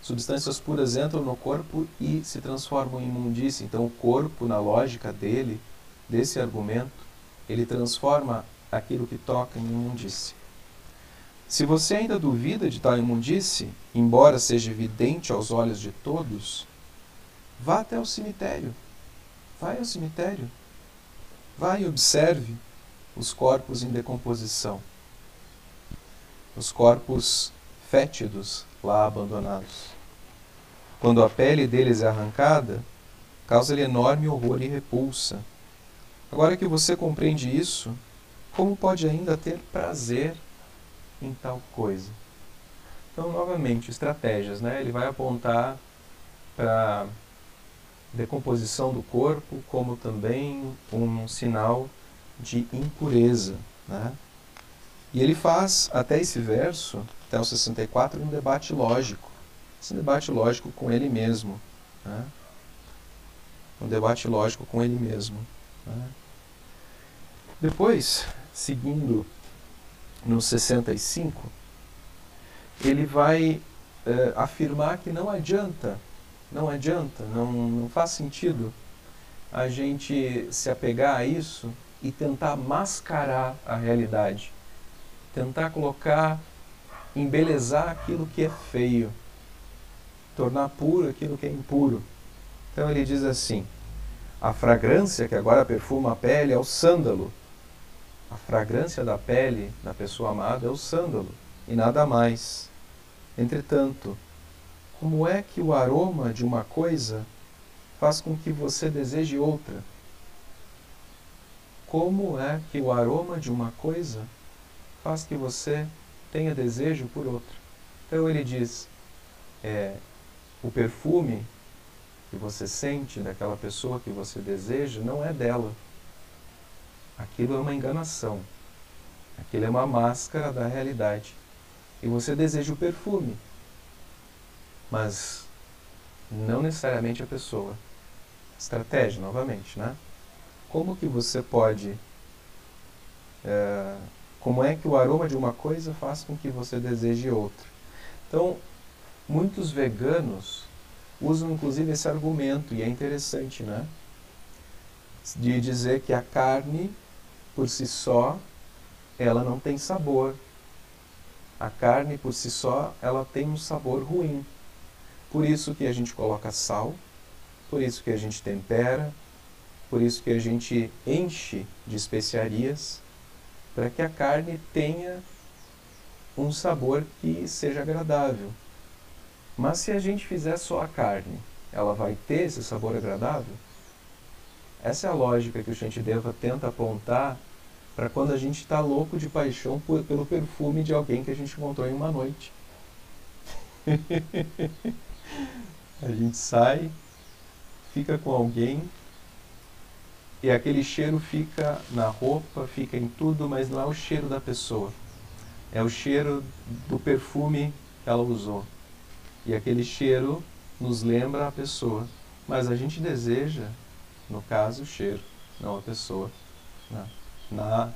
substâncias puras entram no corpo e se transformam em imundícia. Então, o corpo, na lógica dele, desse argumento, ele transforma aquilo que toca em imundície. Se você ainda duvida de tal imundície, embora seja evidente aos olhos de todos, vá até o cemitério. Vai ao cemitério. Vá e observe os corpos em decomposição. Os corpos fétidos lá abandonados. Quando a pele deles é arrancada, causa-lhe enorme horror e repulsa. Agora que você compreende isso, como pode ainda ter prazer em tal coisa? Então, novamente, estratégias, né? Ele vai apontar para decomposição do corpo como também um sinal de impureza, né? E ele faz até esse verso, até o 64, um debate lógico. Esse debate lógico com ele mesmo. Né? Um debate lógico com ele mesmo. Né? Depois, seguindo no 65, ele vai eh, afirmar que não adianta, não adianta, não, não faz sentido a gente se apegar a isso e tentar mascarar a realidade, tentar colocar, embelezar aquilo que é feio, tornar puro aquilo que é impuro. Então ele diz assim: a fragrância que agora perfuma a pele é o sândalo, a fragrância da pele da pessoa amada é o sândalo e nada mais. Entretanto, como é que o aroma de uma coisa faz com que você deseje outra? Como é que o aroma de uma coisa faz que você tenha desejo por outra? Então ele diz: é, o perfume que você sente daquela pessoa que você deseja não é dela Aquilo é uma enganação. Aquilo é uma máscara da realidade. E você deseja o perfume, mas não necessariamente a pessoa. Estratégia, novamente, né? Como que você pode. É, como é que o aroma de uma coisa faz com que você deseje outra? Então, muitos veganos usam inclusive esse argumento, e é interessante, né? De dizer que a carne por si só, ela não tem sabor. A carne por si só, ela tem um sabor ruim. Por isso que a gente coloca sal, por isso que a gente tempera, por isso que a gente enche de especiarias, para que a carne tenha um sabor que seja agradável. Mas se a gente fizer só a carne, ela vai ter esse sabor agradável? Essa é a lógica que o Shantideva tenta apontar para quando a gente está louco de paixão por, pelo perfume de alguém que a gente encontrou em uma noite. a gente sai, fica com alguém e aquele cheiro fica na roupa, fica em tudo, mas não é o cheiro da pessoa. É o cheiro do perfume que ela usou. E aquele cheiro nos lembra a pessoa. Mas a gente deseja, no caso, o cheiro, não a pessoa. Né? na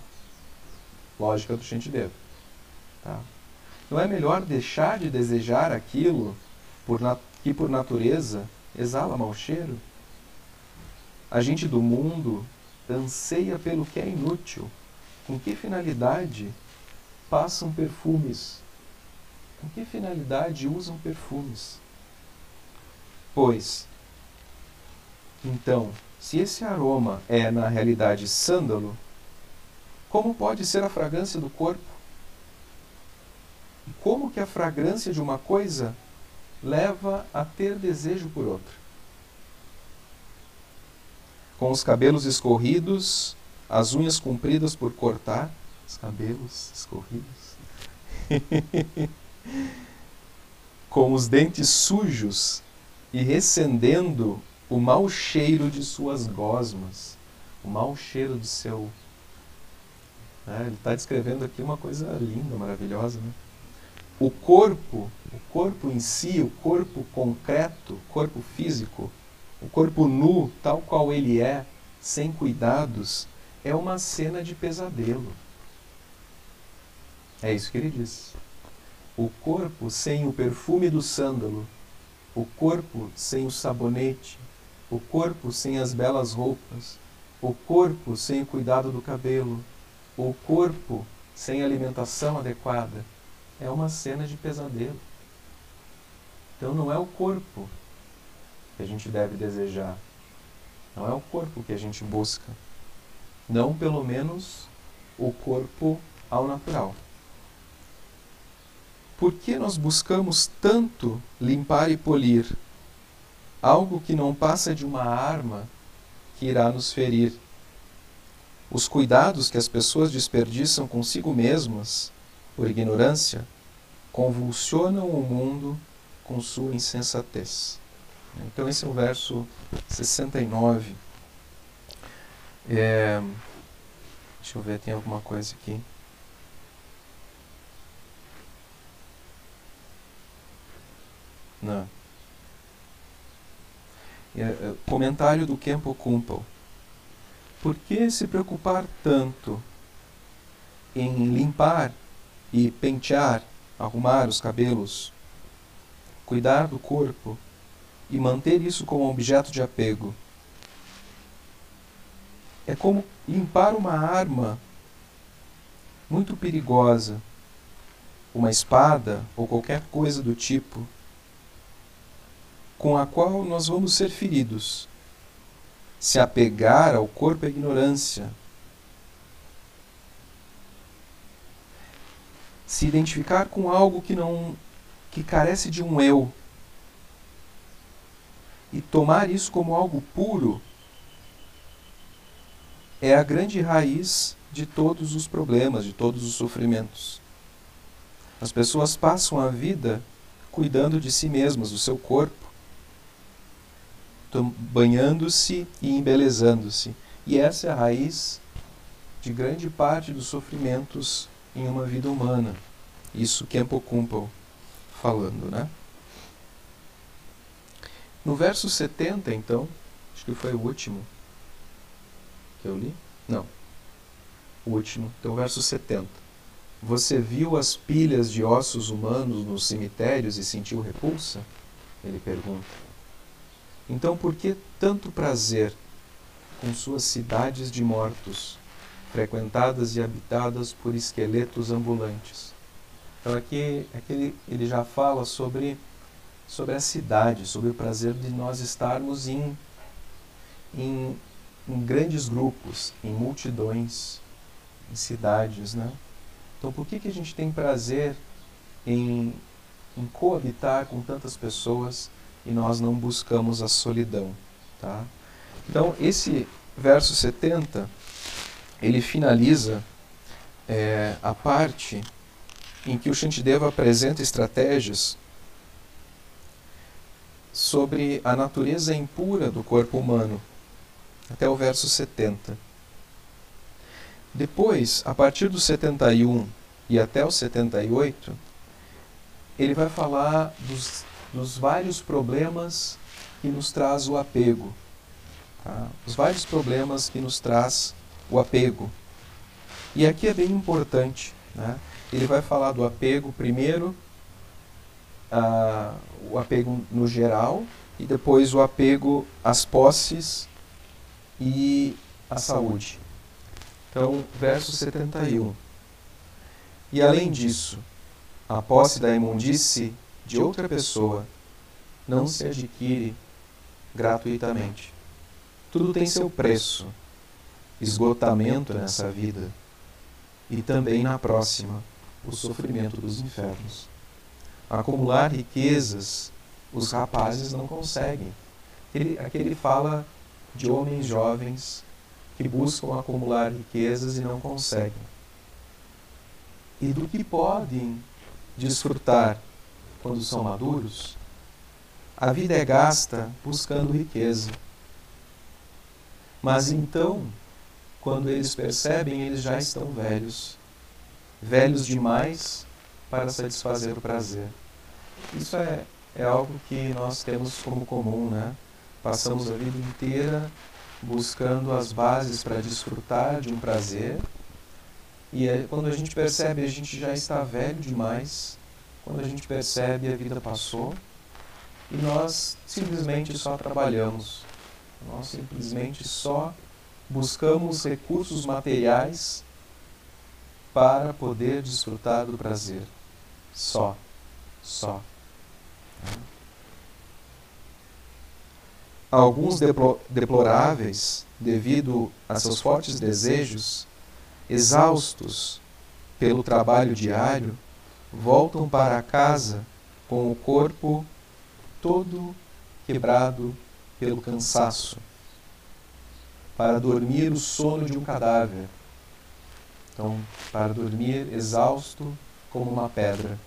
lógica do Shantideva. Tá? Não é melhor deixar de desejar aquilo por que por natureza exala mau cheiro? A gente do mundo anseia pelo que é inútil. Com que finalidade passam perfumes? Com que finalidade usam perfumes? Pois, então, se esse aroma é na realidade sândalo, como pode ser a fragrância do corpo? E como que a fragrância de uma coisa leva a ter desejo por outra? Com os cabelos escorridos, as unhas compridas por cortar, os cabelos escorridos, com os dentes sujos e recendendo o mau cheiro de suas gosmas, o mau cheiro do seu né? Ele está descrevendo aqui uma coisa linda, maravilhosa. Né? O corpo, o corpo em si, o corpo concreto, o corpo físico, o corpo nu, tal qual ele é, sem cuidados, é uma cena de pesadelo. É isso que ele diz. O corpo sem o perfume do sândalo, o corpo sem o sabonete, o corpo sem as belas roupas, o corpo sem o cuidado do cabelo, o corpo sem alimentação adequada é uma cena de pesadelo. Então não é o corpo que a gente deve desejar. Não é o corpo que a gente busca. Não, pelo menos, o corpo ao natural. Por que nós buscamos tanto limpar e polir algo que não passa de uma arma que irá nos ferir? Os cuidados que as pessoas desperdiçam consigo mesmas, por ignorância, convulsionam o mundo com sua insensatez. Então, esse é o verso 69. É, deixa eu ver, tem alguma coisa aqui. Não. É, é, comentário do Kempo Kumpel. Por que se preocupar tanto em limpar e pentear, arrumar os cabelos, cuidar do corpo e manter isso como objeto de apego? É como limpar uma arma muito perigosa, uma espada ou qualquer coisa do tipo, com a qual nós vamos ser feridos se apegar ao corpo é ignorância. Se identificar com algo que não que carece de um eu e tomar isso como algo puro é a grande raiz de todos os problemas, de todos os sofrimentos. As pessoas passam a vida cuidando de si mesmas, do seu corpo, banhando-se e embelezando-se. E essa é a raiz de grande parte dos sofrimentos em uma vida humana. Isso Kempo Kumpel falando, né? No verso 70, então, acho que foi o último que eu li? Não. O último, então, verso 70. Você viu as pilhas de ossos humanos nos cemitérios e sentiu repulsa? Ele pergunta. Então, por que tanto prazer com suas cidades de mortos, frequentadas e habitadas por esqueletos ambulantes? Então, aqui, aqui ele, ele já fala sobre, sobre a cidade, sobre o prazer de nós estarmos em, em, em grandes grupos, em multidões, em cidades. Né? Então, por que, que a gente tem prazer em, em coabitar com tantas pessoas? E nós não buscamos a solidão. Tá? Então, esse verso 70, ele finaliza é, a parte em que o Shantideva apresenta estratégias sobre a natureza impura do corpo humano, até o verso 70. Depois, a partir do 71 e até o 78, ele vai falar dos dos vários problemas que nos traz o apego. Tá? Os vários problemas que nos traz o apego. E aqui é bem importante. Né? Ele vai falar do apego primeiro, uh, o apego no geral, e depois o apego às posses e à saúde. Então, verso 71. E além disso, a posse da imundície de outra pessoa não se adquire gratuitamente. Tudo tem seu preço, esgotamento nessa vida e também na próxima, o sofrimento dos infernos. Acumular riquezas, os rapazes não conseguem. Ele, aqui ele fala de homens jovens que buscam acumular riquezas e não conseguem. E do que podem desfrutar quando são maduros, a vida é gasta buscando riqueza. Mas então, quando eles percebem, eles já estão velhos. Velhos demais para satisfazer o prazer. Isso é, é algo que nós temos como comum, né? Passamos a vida inteira buscando as bases para desfrutar de um prazer. E é, quando a gente percebe, a gente já está velho demais quando a gente percebe a vida passou e nós simplesmente só trabalhamos, nós simplesmente só buscamos recursos materiais para poder desfrutar do prazer. só, só. Alguns deploráveis, devido a seus fortes desejos, exaustos pelo trabalho diário, voltam para casa com o corpo todo quebrado pelo cansaço, para dormir o sono de um cadáver. Então, para dormir exausto como uma pedra.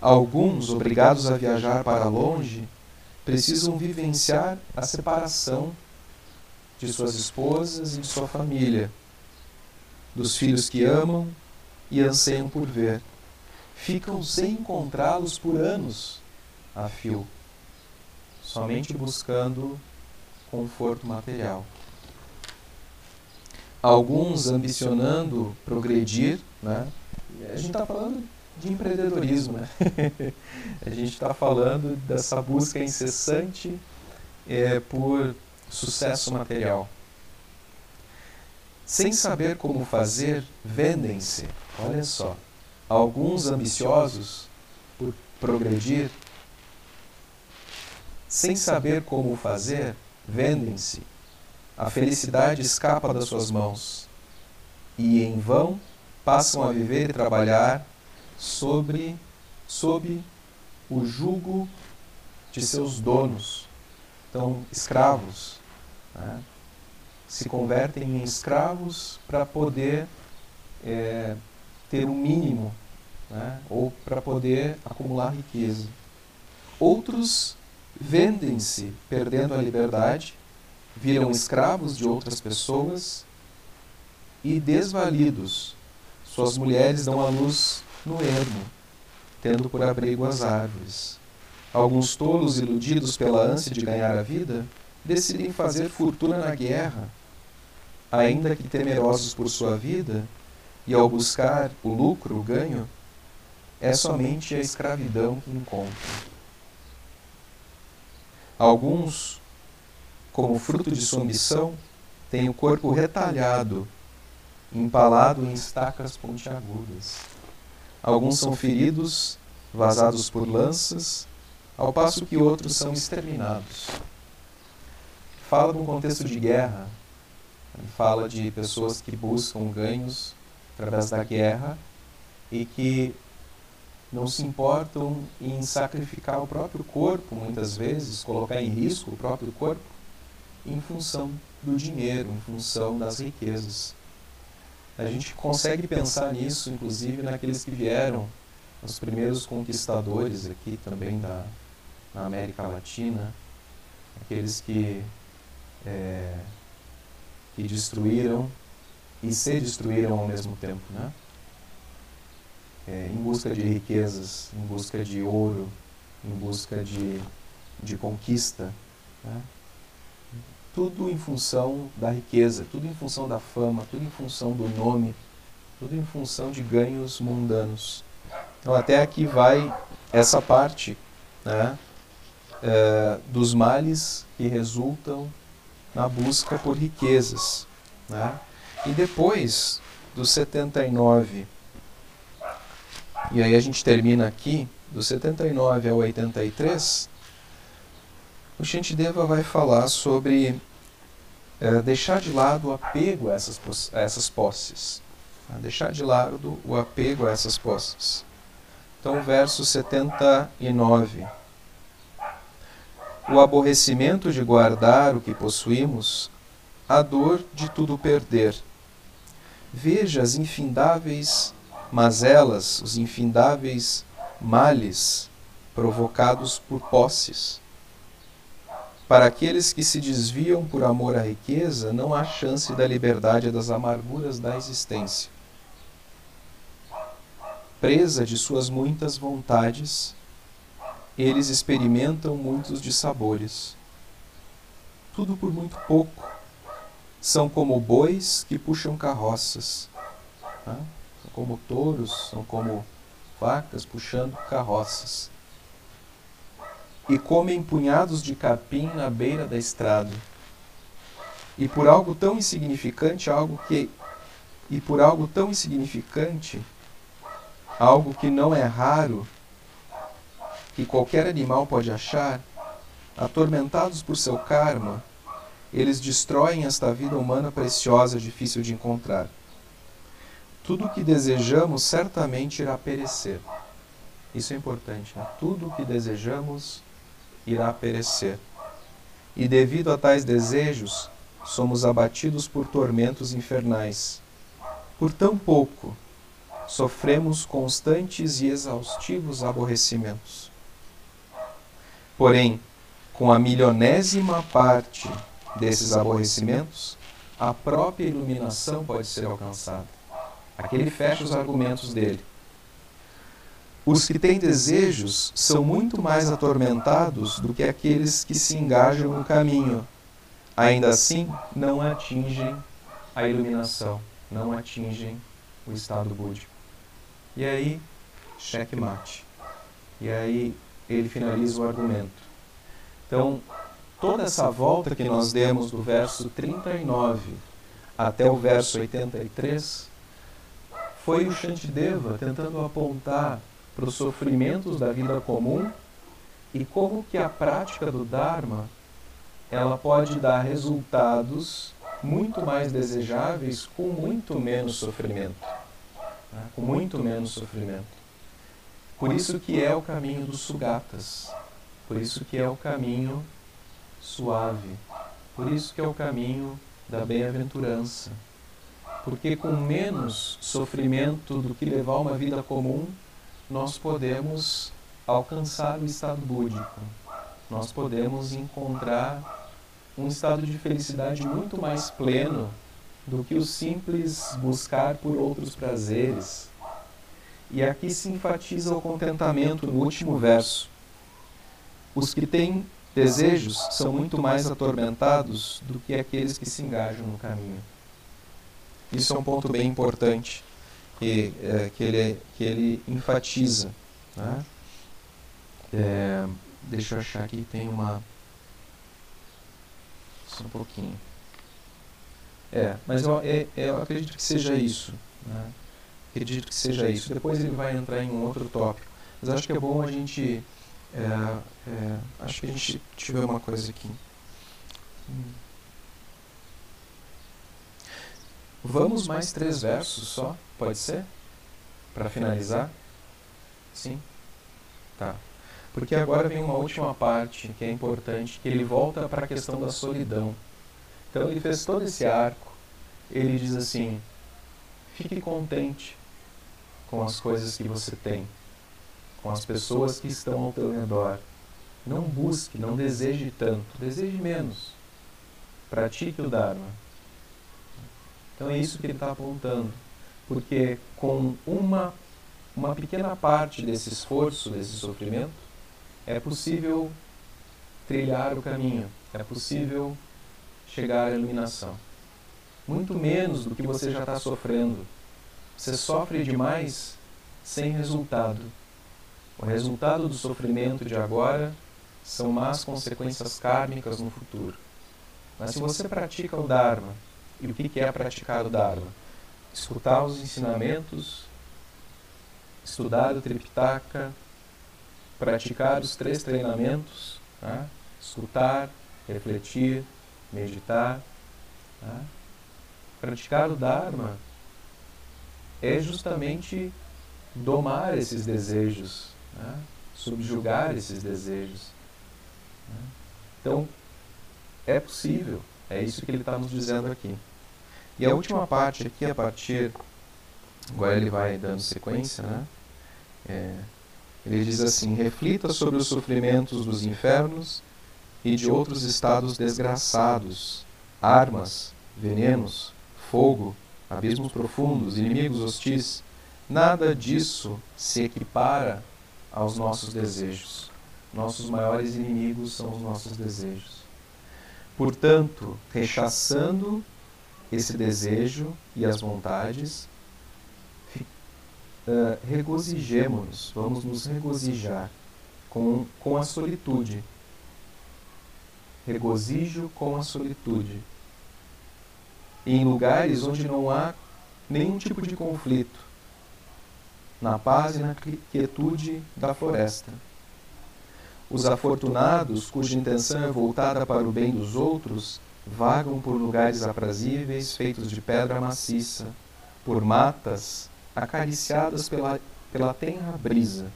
Alguns, obrigados a viajar para longe, precisam vivenciar a separação de suas esposas e de sua família, dos filhos que amam e anseiam por ver. Ficam sem encontrá-los por anos a fio, somente buscando conforto material. Alguns ambicionando progredir, né? A gente está falando de empreendedorismo, né? a gente está falando dessa busca incessante é, por sucesso material. Sem saber como fazer, vendem-se. Olha só, alguns ambiciosos por progredir, sem saber como fazer, vendem-se. A felicidade escapa das suas mãos e em vão passam a viver e trabalhar sobre, sob o jugo de seus donos. Então, escravos. Né? Se convertem em escravos para poder é, ter um mínimo, né? ou para poder acumular riqueza. Outros vendem-se perdendo a liberdade, viram escravos de outras pessoas e desvalidos. Suas mulheres dão à luz no ermo, tendo por abrigo as árvores. Alguns tolos iludidos pela ânsia de ganhar a vida decidem fazer fortuna na guerra, ainda que temerosos por sua vida, e ao buscar o lucro, o ganho, é somente a escravidão que encontram. Alguns, como fruto de sua ambição, têm o corpo retalhado, empalado em estacas pontiagudas. Alguns são feridos, vazados por lanças, ao passo que outros são exterminados. Fala de um contexto de guerra, fala de pessoas que buscam ganhos através da guerra e que não se importam em sacrificar o próprio corpo, muitas vezes, colocar em risco o próprio corpo, em função do dinheiro, em função das riquezas. A gente consegue pensar nisso, inclusive, naqueles que vieram, os primeiros conquistadores aqui também da na América Latina, aqueles que, é, que destruíram e se destruíram ao mesmo tempo, né? É, em busca de riquezas, em busca de ouro, em busca de, de conquista. Né? tudo em função da riqueza, tudo em função da fama, tudo em função do nome, tudo em função de ganhos mundanos. Então, até aqui vai essa parte né, é, dos males que resultam na busca por riquezas. Né? E depois dos 79, e aí a gente termina aqui, do 79 ao 83, o Shantideva vai falar sobre é, deixar de lado o apego a essas, a essas posses. Deixar de lado o apego a essas posses. Então, verso 79. O aborrecimento de guardar o que possuímos, a dor de tudo perder. Veja as infindáveis mazelas, os infindáveis males provocados por posses para aqueles que se desviam por amor à riqueza, não há chance da liberdade das amarguras da existência. Presa de suas muitas vontades, eles experimentam muitos dissabores. Tudo por muito pouco. São como bois que puxam carroças. Tá? São como touros, são como vacas puxando carroças e comem punhados de capim na beira da estrada. E por algo tão insignificante, algo que e por algo tão insignificante, algo que não é raro, que qualquer animal pode achar, atormentados por seu karma, eles destroem esta vida humana preciosa, difícil de encontrar. Tudo o que desejamos certamente irá perecer. Isso é importante. Né? Tudo o que desejamos irá perecer. E devido a tais desejos, somos abatidos por tormentos infernais. Por tão pouco, sofremos constantes e exaustivos aborrecimentos. Porém, com a milionésima parte desses aborrecimentos, a própria iluminação pode ser alcançada. Aqui ele fecha os argumentos dele. Os que têm desejos são muito mais atormentados do que aqueles que se engajam no caminho. Ainda assim, não atingem a iluminação, não atingem o estado búdico. E aí, checkmate. E aí ele finaliza o argumento. Então, toda essa volta que nós demos do verso 39 até o verso 83 foi o Shantideva tentando apontar para os sofrimentos da vida comum e como que a prática do Dharma ela pode dar resultados muito mais desejáveis com muito menos sofrimento. Né? Com muito menos sofrimento. Por isso que é o caminho dos sugatas. Por isso que é o caminho suave. Por isso que é o caminho da bem-aventurança porque com menos sofrimento do que levar uma vida comum, nós podemos alcançar o estado búdico. Nós podemos encontrar um estado de felicidade muito mais pleno do que o simples buscar por outros prazeres. E aqui se enfatiza o contentamento no último verso. Os que têm desejos são muito mais atormentados do que aqueles que se engajam no caminho. Isso é um ponto bem importante que, é, que, ele, que ele enfatiza. Né? É, deixa eu achar aqui, tem uma. Só um pouquinho. É, mas eu, é, é, eu acredito que seja isso. Né? Acredito que seja isso. Depois ele vai entrar em um outro tópico. Mas acho que é bom a gente. É, é, acho que a gente tiver uma coisa aqui. Hum. Vamos mais três versos só? Pode ser? Para finalizar? Sim? Tá. Porque agora vem uma última parte que é importante, que ele volta para a questão da solidão. Então ele fez todo esse arco. Ele diz assim: fique contente com as coisas que você tem, com as pessoas que estão ao teu redor. Não busque, não deseje tanto, deseje menos. Pratique o Dharma. Então é isso que ele está apontando. Porque com uma, uma pequena parte desse esforço, desse sofrimento, é possível trilhar o caminho, é possível chegar à iluminação. Muito menos do que você já está sofrendo. Você sofre demais sem resultado. O resultado do sofrimento de agora são más consequências kármicas no futuro. Mas se você pratica o Dharma, e o que é praticar o Dharma? Escutar os ensinamentos, estudar o Tripitaka, praticar os três treinamentos, tá? escutar, refletir, meditar. Tá? Praticar o Dharma é justamente domar esses desejos, tá? subjugar esses desejos. Tá? Então, é possível, é isso que ele está nos dizendo aqui. E a última parte aqui, a partir. Agora ele vai dando sequência, né? É, ele diz assim: reflita sobre os sofrimentos dos infernos e de outros estados desgraçados, armas, venenos, fogo, abismos profundos, inimigos hostis. Nada disso se equipara aos nossos desejos. Nossos maiores inimigos são os nossos desejos. Portanto, rechaçando esse desejo e as vontades, uh, regozijemos-nos, vamos nos regozijar com, com a solitude. Regozijo com a solitude. em lugares onde não há nenhum tipo de conflito. Na paz e na quietude da floresta. Os afortunados, cuja intenção é voltada para o bem dos outros, vagam por lugares aprazíveis feitos de pedra maciça, por matas acariciadas pela, pela tenra brisa,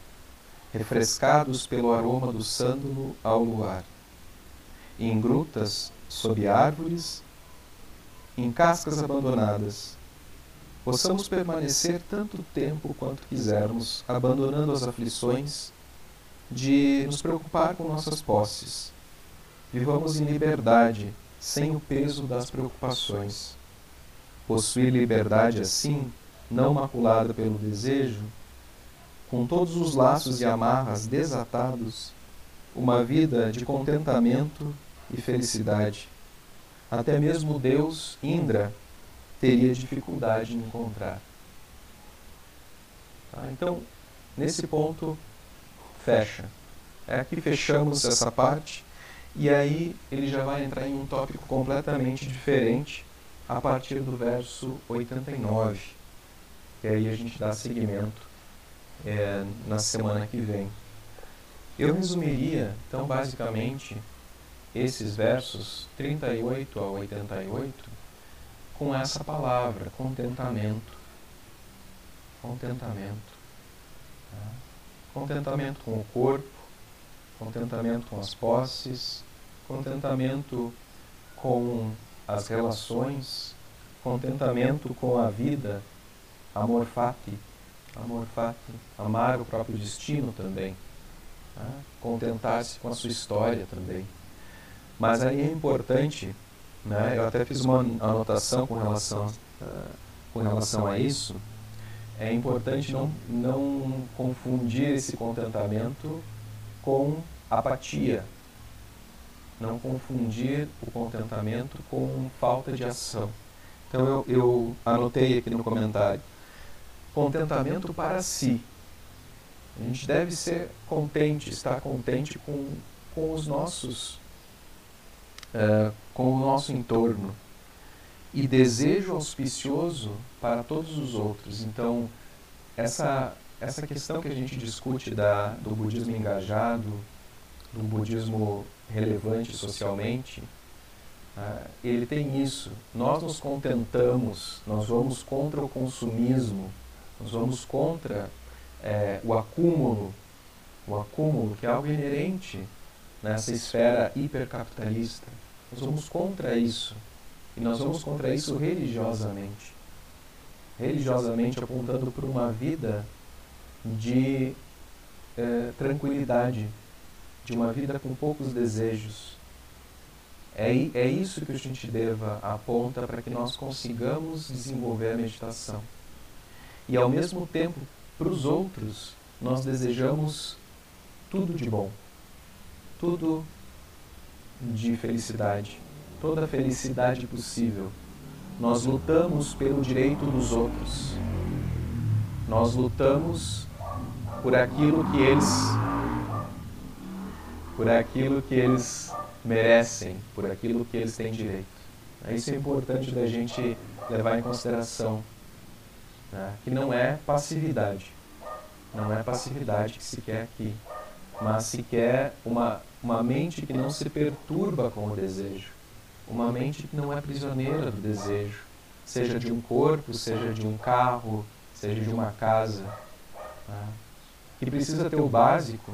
refrescados pelo aroma do sândalo ao luar. Em grutas, sob árvores, em cascas abandonadas, possamos permanecer tanto tempo quanto quisermos, abandonando as aflições de nos preocupar com nossas posses. Vivamos em liberdade, sem o peso das preocupações. Possuir liberdade assim, não maculada pelo desejo, com todos os laços e amarras desatados, uma vida de contentamento e felicidade. Até mesmo Deus, Indra, teria dificuldade em encontrar. Tá? Então, nesse ponto, fecha. É aqui fechamos essa parte e aí ele já vai entrar em um tópico completamente diferente a partir do verso 89. E aí a gente dá seguimento é, na semana que vem. Eu resumiria, então, basicamente, esses versos 38 a 88 com essa palavra, contentamento. Contentamento. Tá? Contentamento com o corpo, contentamento com as posses, contentamento com as relações, contentamento com a vida, amor fati, amor fati, amar o próprio destino também, tá? contentar-se com a sua história também. Mas aí é importante, né? eu até fiz uma anotação com relação, uh, com relação a isso, é importante não, não confundir esse contentamento com apatia. Não confundir o contentamento com falta de ação. Então eu, eu anotei aqui no comentário: contentamento para si. A gente deve ser contente, estar contente com, com os nossos, uh, com o nosso entorno e desejo auspicioso para todos os outros. Então, essa, essa questão que a gente discute da, do budismo engajado, do budismo relevante socialmente, uh, ele tem isso. Nós nos contentamos, nós vamos contra o consumismo, nós vamos contra é, o acúmulo, o acúmulo que é algo inerente nessa esfera hipercapitalista. Nós vamos contra isso. E nós vamos contra isso religiosamente. Religiosamente apontando para uma vida de é, tranquilidade, de uma vida com poucos desejos. É, é isso que a gente deva aponta para que nós consigamos desenvolver a meditação. E ao mesmo tempo, para os outros, nós desejamos tudo de bom, tudo de felicidade toda felicidade possível. Nós lutamos pelo direito dos outros. Nós lutamos por aquilo que eles por aquilo que eles merecem, por aquilo que eles têm direito. Isso é importante da gente levar em consideração, né? que não é passividade, não é passividade que se quer aqui, mas se quer uma, uma mente que não se perturba com o desejo, uma mente que não é prisioneira do desejo, seja de um corpo, seja de um carro, seja de uma casa, tá? que precisa ter o básico,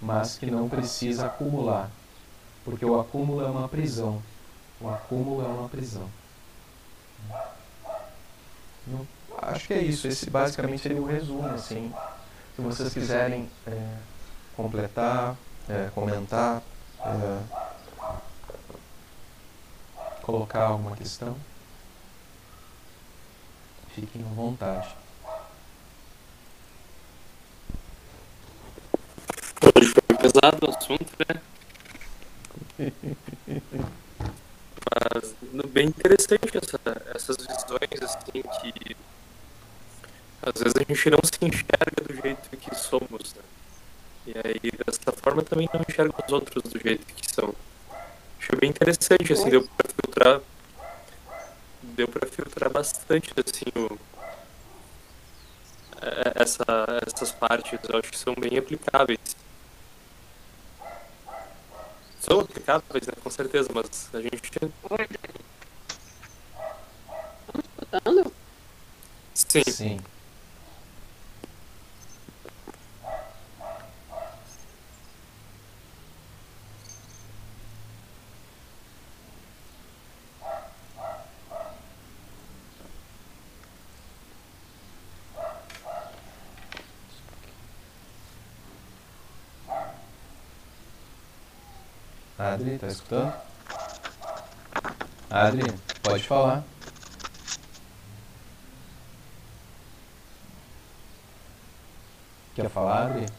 mas que não precisa acumular, porque o acúmulo é uma prisão. O acúmulo é uma prisão. Eu acho que é isso. Esse basicamente seria o resumo. Assim, se vocês quiserem é, completar, é, comentar. É, colocar alguma questão, fiquem à vontade. Hoje foi pesado o assunto, né? Mas bem interessante essa, essas visões assim que às vezes a gente não se enxerga do jeito que somos, né? E aí dessa forma também não enxerga os outros do jeito que são. Achei bem interessante, assim, deu pra filtrar. Deu pra filtrar bastante, assim, o, essa, essas partes, eu acho que são bem aplicáveis. São aplicáveis, né, com certeza, mas a gente. Oi, Dani. Estão escutando? Sim. Sim. Adri, tá escutando? Adri, pode falar. Quer falar, Adri?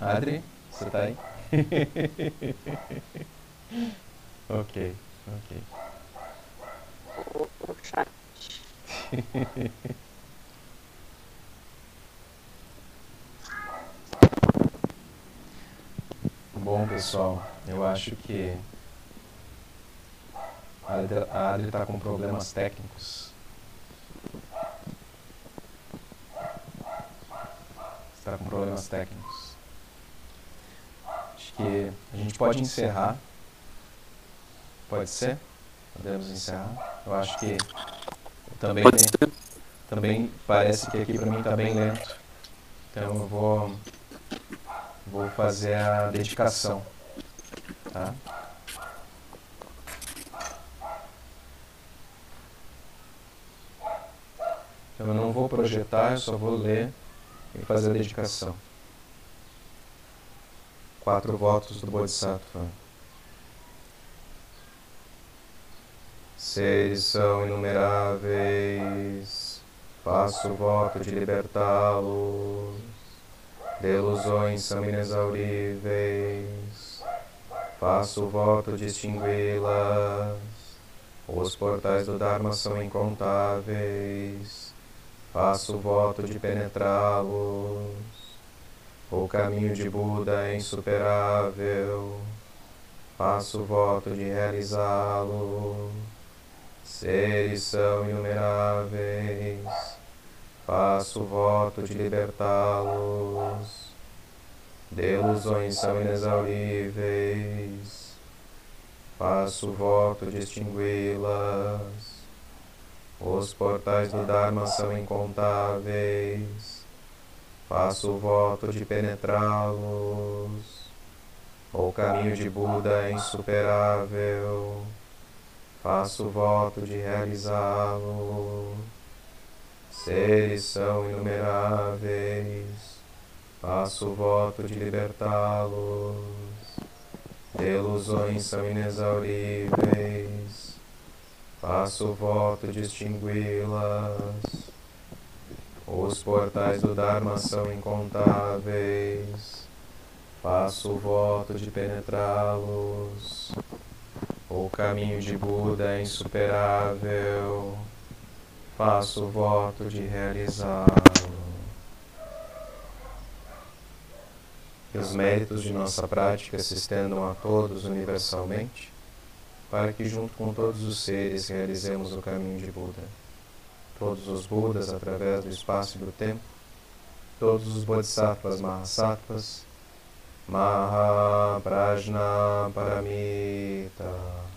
Adri, você tá aí? ok, ok. O, o chat. Bom, pessoal, eu acho que a Adri está com problemas técnicos. Está com problemas técnicos. Acho que a gente pode encerrar. Pode ser? Podemos encerrar. Eu acho que também tem, também parece que aqui para mim está bem lento. Então eu vou vou fazer a dedicação, tá? Então eu não vou projetar, eu só vou ler e fazer a dedicação. Quatro votos do Bodhisattva. Seres são inumeráveis, faço o voto de libertá-los. De ilusões são inexauríveis, faço o voto de extingui-las. Os portais do Dharma são incontáveis, faço o voto de penetrá-los. O caminho de Buda é insuperável, faço o voto de realizá-lo. Seres são inumeráveis, faço voto de libertá-los. De ilusões são inexauríveis, faço voto de extingui-las. Os portais do Dharma são incontáveis, faço voto de penetrá-los. O caminho de Buda é insuperável, faço voto de realizá-lo. Seres são inumeráveis, faço o voto de libertá-los. De ilusões são inexauríveis, faço o voto de extingui-las. Os portais do Dharma são incontáveis, faço o voto de penetrá-los. O caminho de Buda é insuperável, faço o voto de realizá-lo. Que os méritos de nossa prática se estendam a todos universalmente, para que, junto com todos os seres, realizemos o caminho de Buda. Todos os Budas, através do espaço e do tempo, todos os Bodhisattvas Mahasattvas, Mahaprajna Paramita.